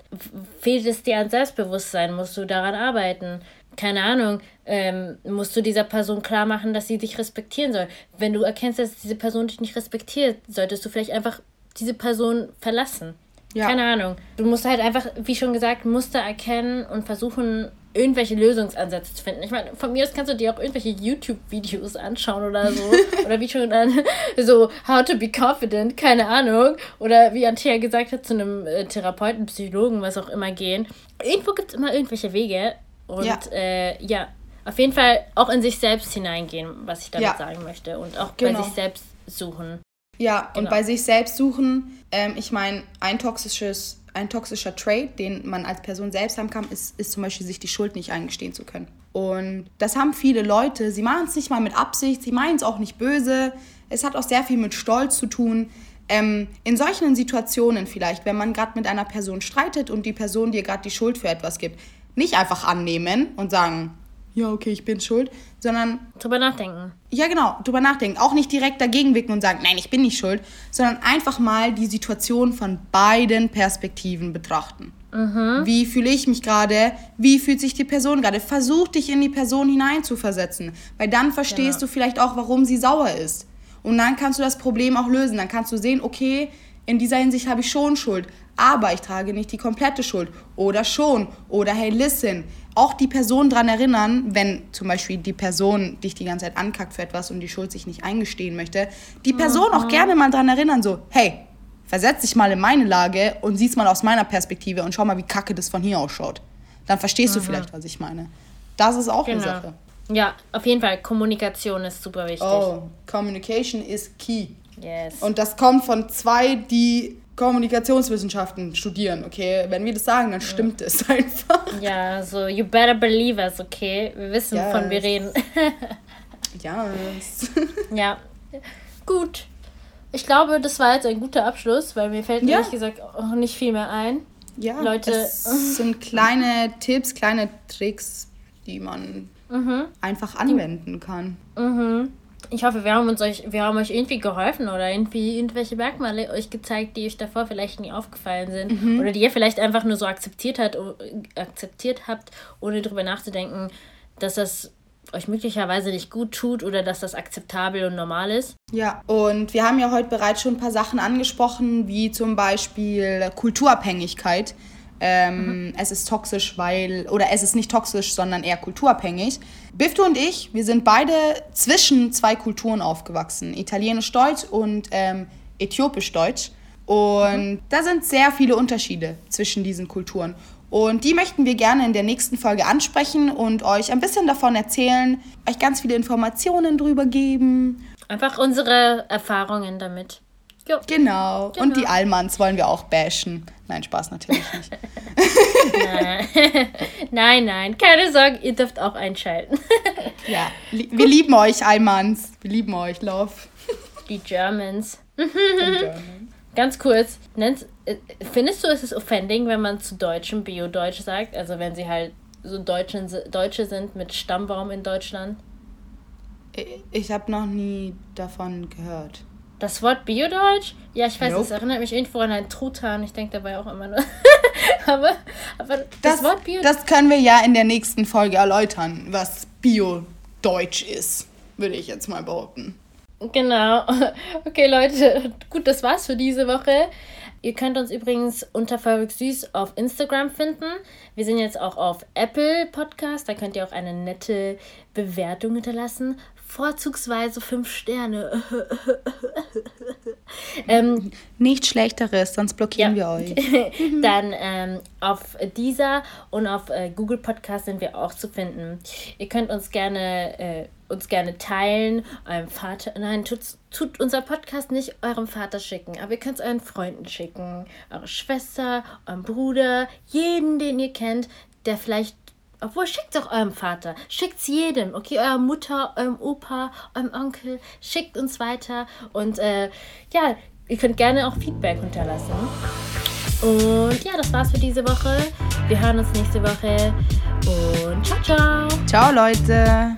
Fehlt es dir an Selbstbewusstsein? Musst du daran arbeiten? Keine Ahnung. Ähm, musst du dieser Person klar machen, dass sie dich respektieren soll? Wenn du erkennst, dass diese Person dich nicht respektiert, solltest du vielleicht einfach diese Person verlassen. Ja. Keine Ahnung. Du musst halt einfach, wie schon gesagt, Muster erkennen und versuchen, irgendwelche Lösungsansätze zu finden. Ich meine, von mir aus kannst du dir auch irgendwelche YouTube-Videos anschauen oder so. [laughs] oder wie schon dann so How to be confident, keine Ahnung. Oder wie Antea gesagt hat, zu einem äh, Therapeuten, Psychologen, was auch immer gehen. Irgendwo gibt es immer irgendwelche Wege. Und Ja. Äh, ja, auf jeden Fall auch in sich selbst hineingehen, was ich damit Ja. sagen möchte. Und auch Genau. bei sich selbst suchen. Ja, und Genau. bei sich selbst suchen, ähm, ich meine, ein toxisches, ein toxischer Trait, den man als Person selbst haben kann, ist, ist zum Beispiel, sich die Schuld nicht eingestehen zu können. Und das haben viele Leute. Sie machen es nicht mal mit Absicht, sie meinen es auch nicht böse. Es hat auch sehr viel mit Stolz zu tun. Ähm, in solchen Situationen vielleicht, wenn man gerade mit einer Person streitet und die Person dir gerade die Schuld für etwas gibt, nicht einfach annehmen und sagen, ja, okay, ich bin schuld, sondern Drüber nachdenken. ja, genau, drüber nachdenken. Auch nicht direkt dagegen wicken und sagen, nein, ich bin nicht schuld, sondern einfach mal die Situation von beiden Perspektiven betrachten. Wie fühle ich mich gerade? Wie fühlt sich die Person gerade? Versuch dich in die Person hineinzuversetzen, weil dann verstehst Ja. du vielleicht auch, warum sie sauer ist. Und dann kannst du das Problem auch lösen. Dann kannst du sehen, okay, in dieser Hinsicht habe ich schon Schuld, aber ich trage nicht die komplette Schuld. Oder schon. Oder hey, listen. Auch die Person daran erinnern, wenn zum Beispiel die Person dich die ganze Zeit ankackt für etwas und die Schuld sich nicht eingestehen möchte, die Person auch gerne mal daran erinnern, so, hey, versetz dich mal in meine Lage und sieh's mal aus meiner Perspektive und schau mal, wie kacke das von hier ausschaut. Dann verstehst du vielleicht, was ich meine. Das ist auch Genau. eine Sache. Ja, auf jeden Fall. Kommunikation ist super wichtig. Oh, Communication is key. Yes. Und das kommt von zwei, die Kommunikationswissenschaften studieren, okay? Wenn wir das sagen, dann stimmt es [laughs] einfach. ja, so, you better believe us, okay? Wir wissen, Yes. von wir reden. [laughs] Ja. [laughs] ja. Gut. Ich glaube, das war jetzt ein guter Abschluss, weil mir fällt Ja. ehrlich gesagt auch nicht viel mehr ein. Ja, Leute- es sind kleine Tipps, kleine Tricks, die man einfach anwenden kann. Mhm. Ich hoffe, wir haben uns euch, wir haben euch irgendwie geholfen oder irgendwie irgendwelche Merkmale euch gezeigt, die euch davor vielleicht nie aufgefallen sind. Mhm. Oder die ihr vielleicht einfach nur so akzeptiert hat, akzeptiert habt, ohne drüber nachzudenken, dass das euch möglicherweise nicht gut tut oder dass das akzeptabel und normal ist. Ja, und wir haben ja heute bereits schon ein paar Sachen angesprochen, wie zum Beispiel Kulturabhängigkeit. Ähm, Es ist toxisch, weil, oder es ist nicht toxisch, sondern eher kulturabhängig. Bifto und ich, wir sind beide zwischen zwei Kulturen aufgewachsen: Italienisch-Deutsch und ähm, Äthiopisch-Deutsch. Und da sind sehr viele Unterschiede zwischen diesen Kulturen. Und die möchten wir gerne in der nächsten Folge ansprechen und euch ein bisschen davon erzählen, euch ganz viele Informationen drüber geben Einfach unsere Erfahrungen damit. Jo. Genau. Und Genau. die Allmanns wollen wir auch bashen. Nein, Spaß natürlich nicht. [laughs] Nein, nein, keine Sorge, ihr dürft auch einschalten. [laughs] ja. Wir lieben euch, Allmanns. Wir lieben euch, Love. [laughs] Die Germans. Ganz kurz, nennst, äh, findest du, es ist offending, wenn man zu Deutschen Bio-Deutsch sagt? Also wenn sie halt so Deutschen, Deutsche sind mit Stammbaum in Deutschland? Ich- Ich habe noch nie davon gehört. Das Wort Bio-Deutsch? Ja, ich weiß, Nope. es erinnert mich irgendwo an einen Truthahn. Ich denke dabei auch immer nur. [laughs] aber, aber das, Das, Wort Bio das können wir ja in der nächsten Folge erläutern, was Bio-Deutsch ist, würde ich jetzt mal behaupten. Genau. [laughs] Okay, Leute, gut, das war's für diese Woche. Ihr könnt uns übrigens unter Verrückt Süß auf Instagram finden. Wir sind jetzt auch auf Apple Podcast. Da könnt ihr auch eine nette Bewertung hinterlassen. Vorzugsweise fünf Sterne. [laughs] ähm, Nichts Schlechteres, sonst blockieren Ja. wir euch. [laughs] dann ähm, auf dieser und auf äh, Google Podcast sind wir auch zu finden. Ihr könnt uns gerne äh, uns gerne teilen, eurem Vater. Nein, tut, tut unser Podcast nicht eurem Vater schicken, aber ihr könnt es euren Freunden schicken, eure Schwester, eurem Bruder, jeden, den ihr kennt, der vielleicht obwohl, schickt auch eurem Vater. Schickt's jedem, okay? Eurer Mutter, eurem Opa, eurem Onkel. Schickt uns weiter. Und äh, ja, ihr könnt gerne auch Feedback hinterlassen. Und ja, das war's für diese Woche. Wir hören uns nächste Woche. Und ciao, ciao. Ciao, Leute.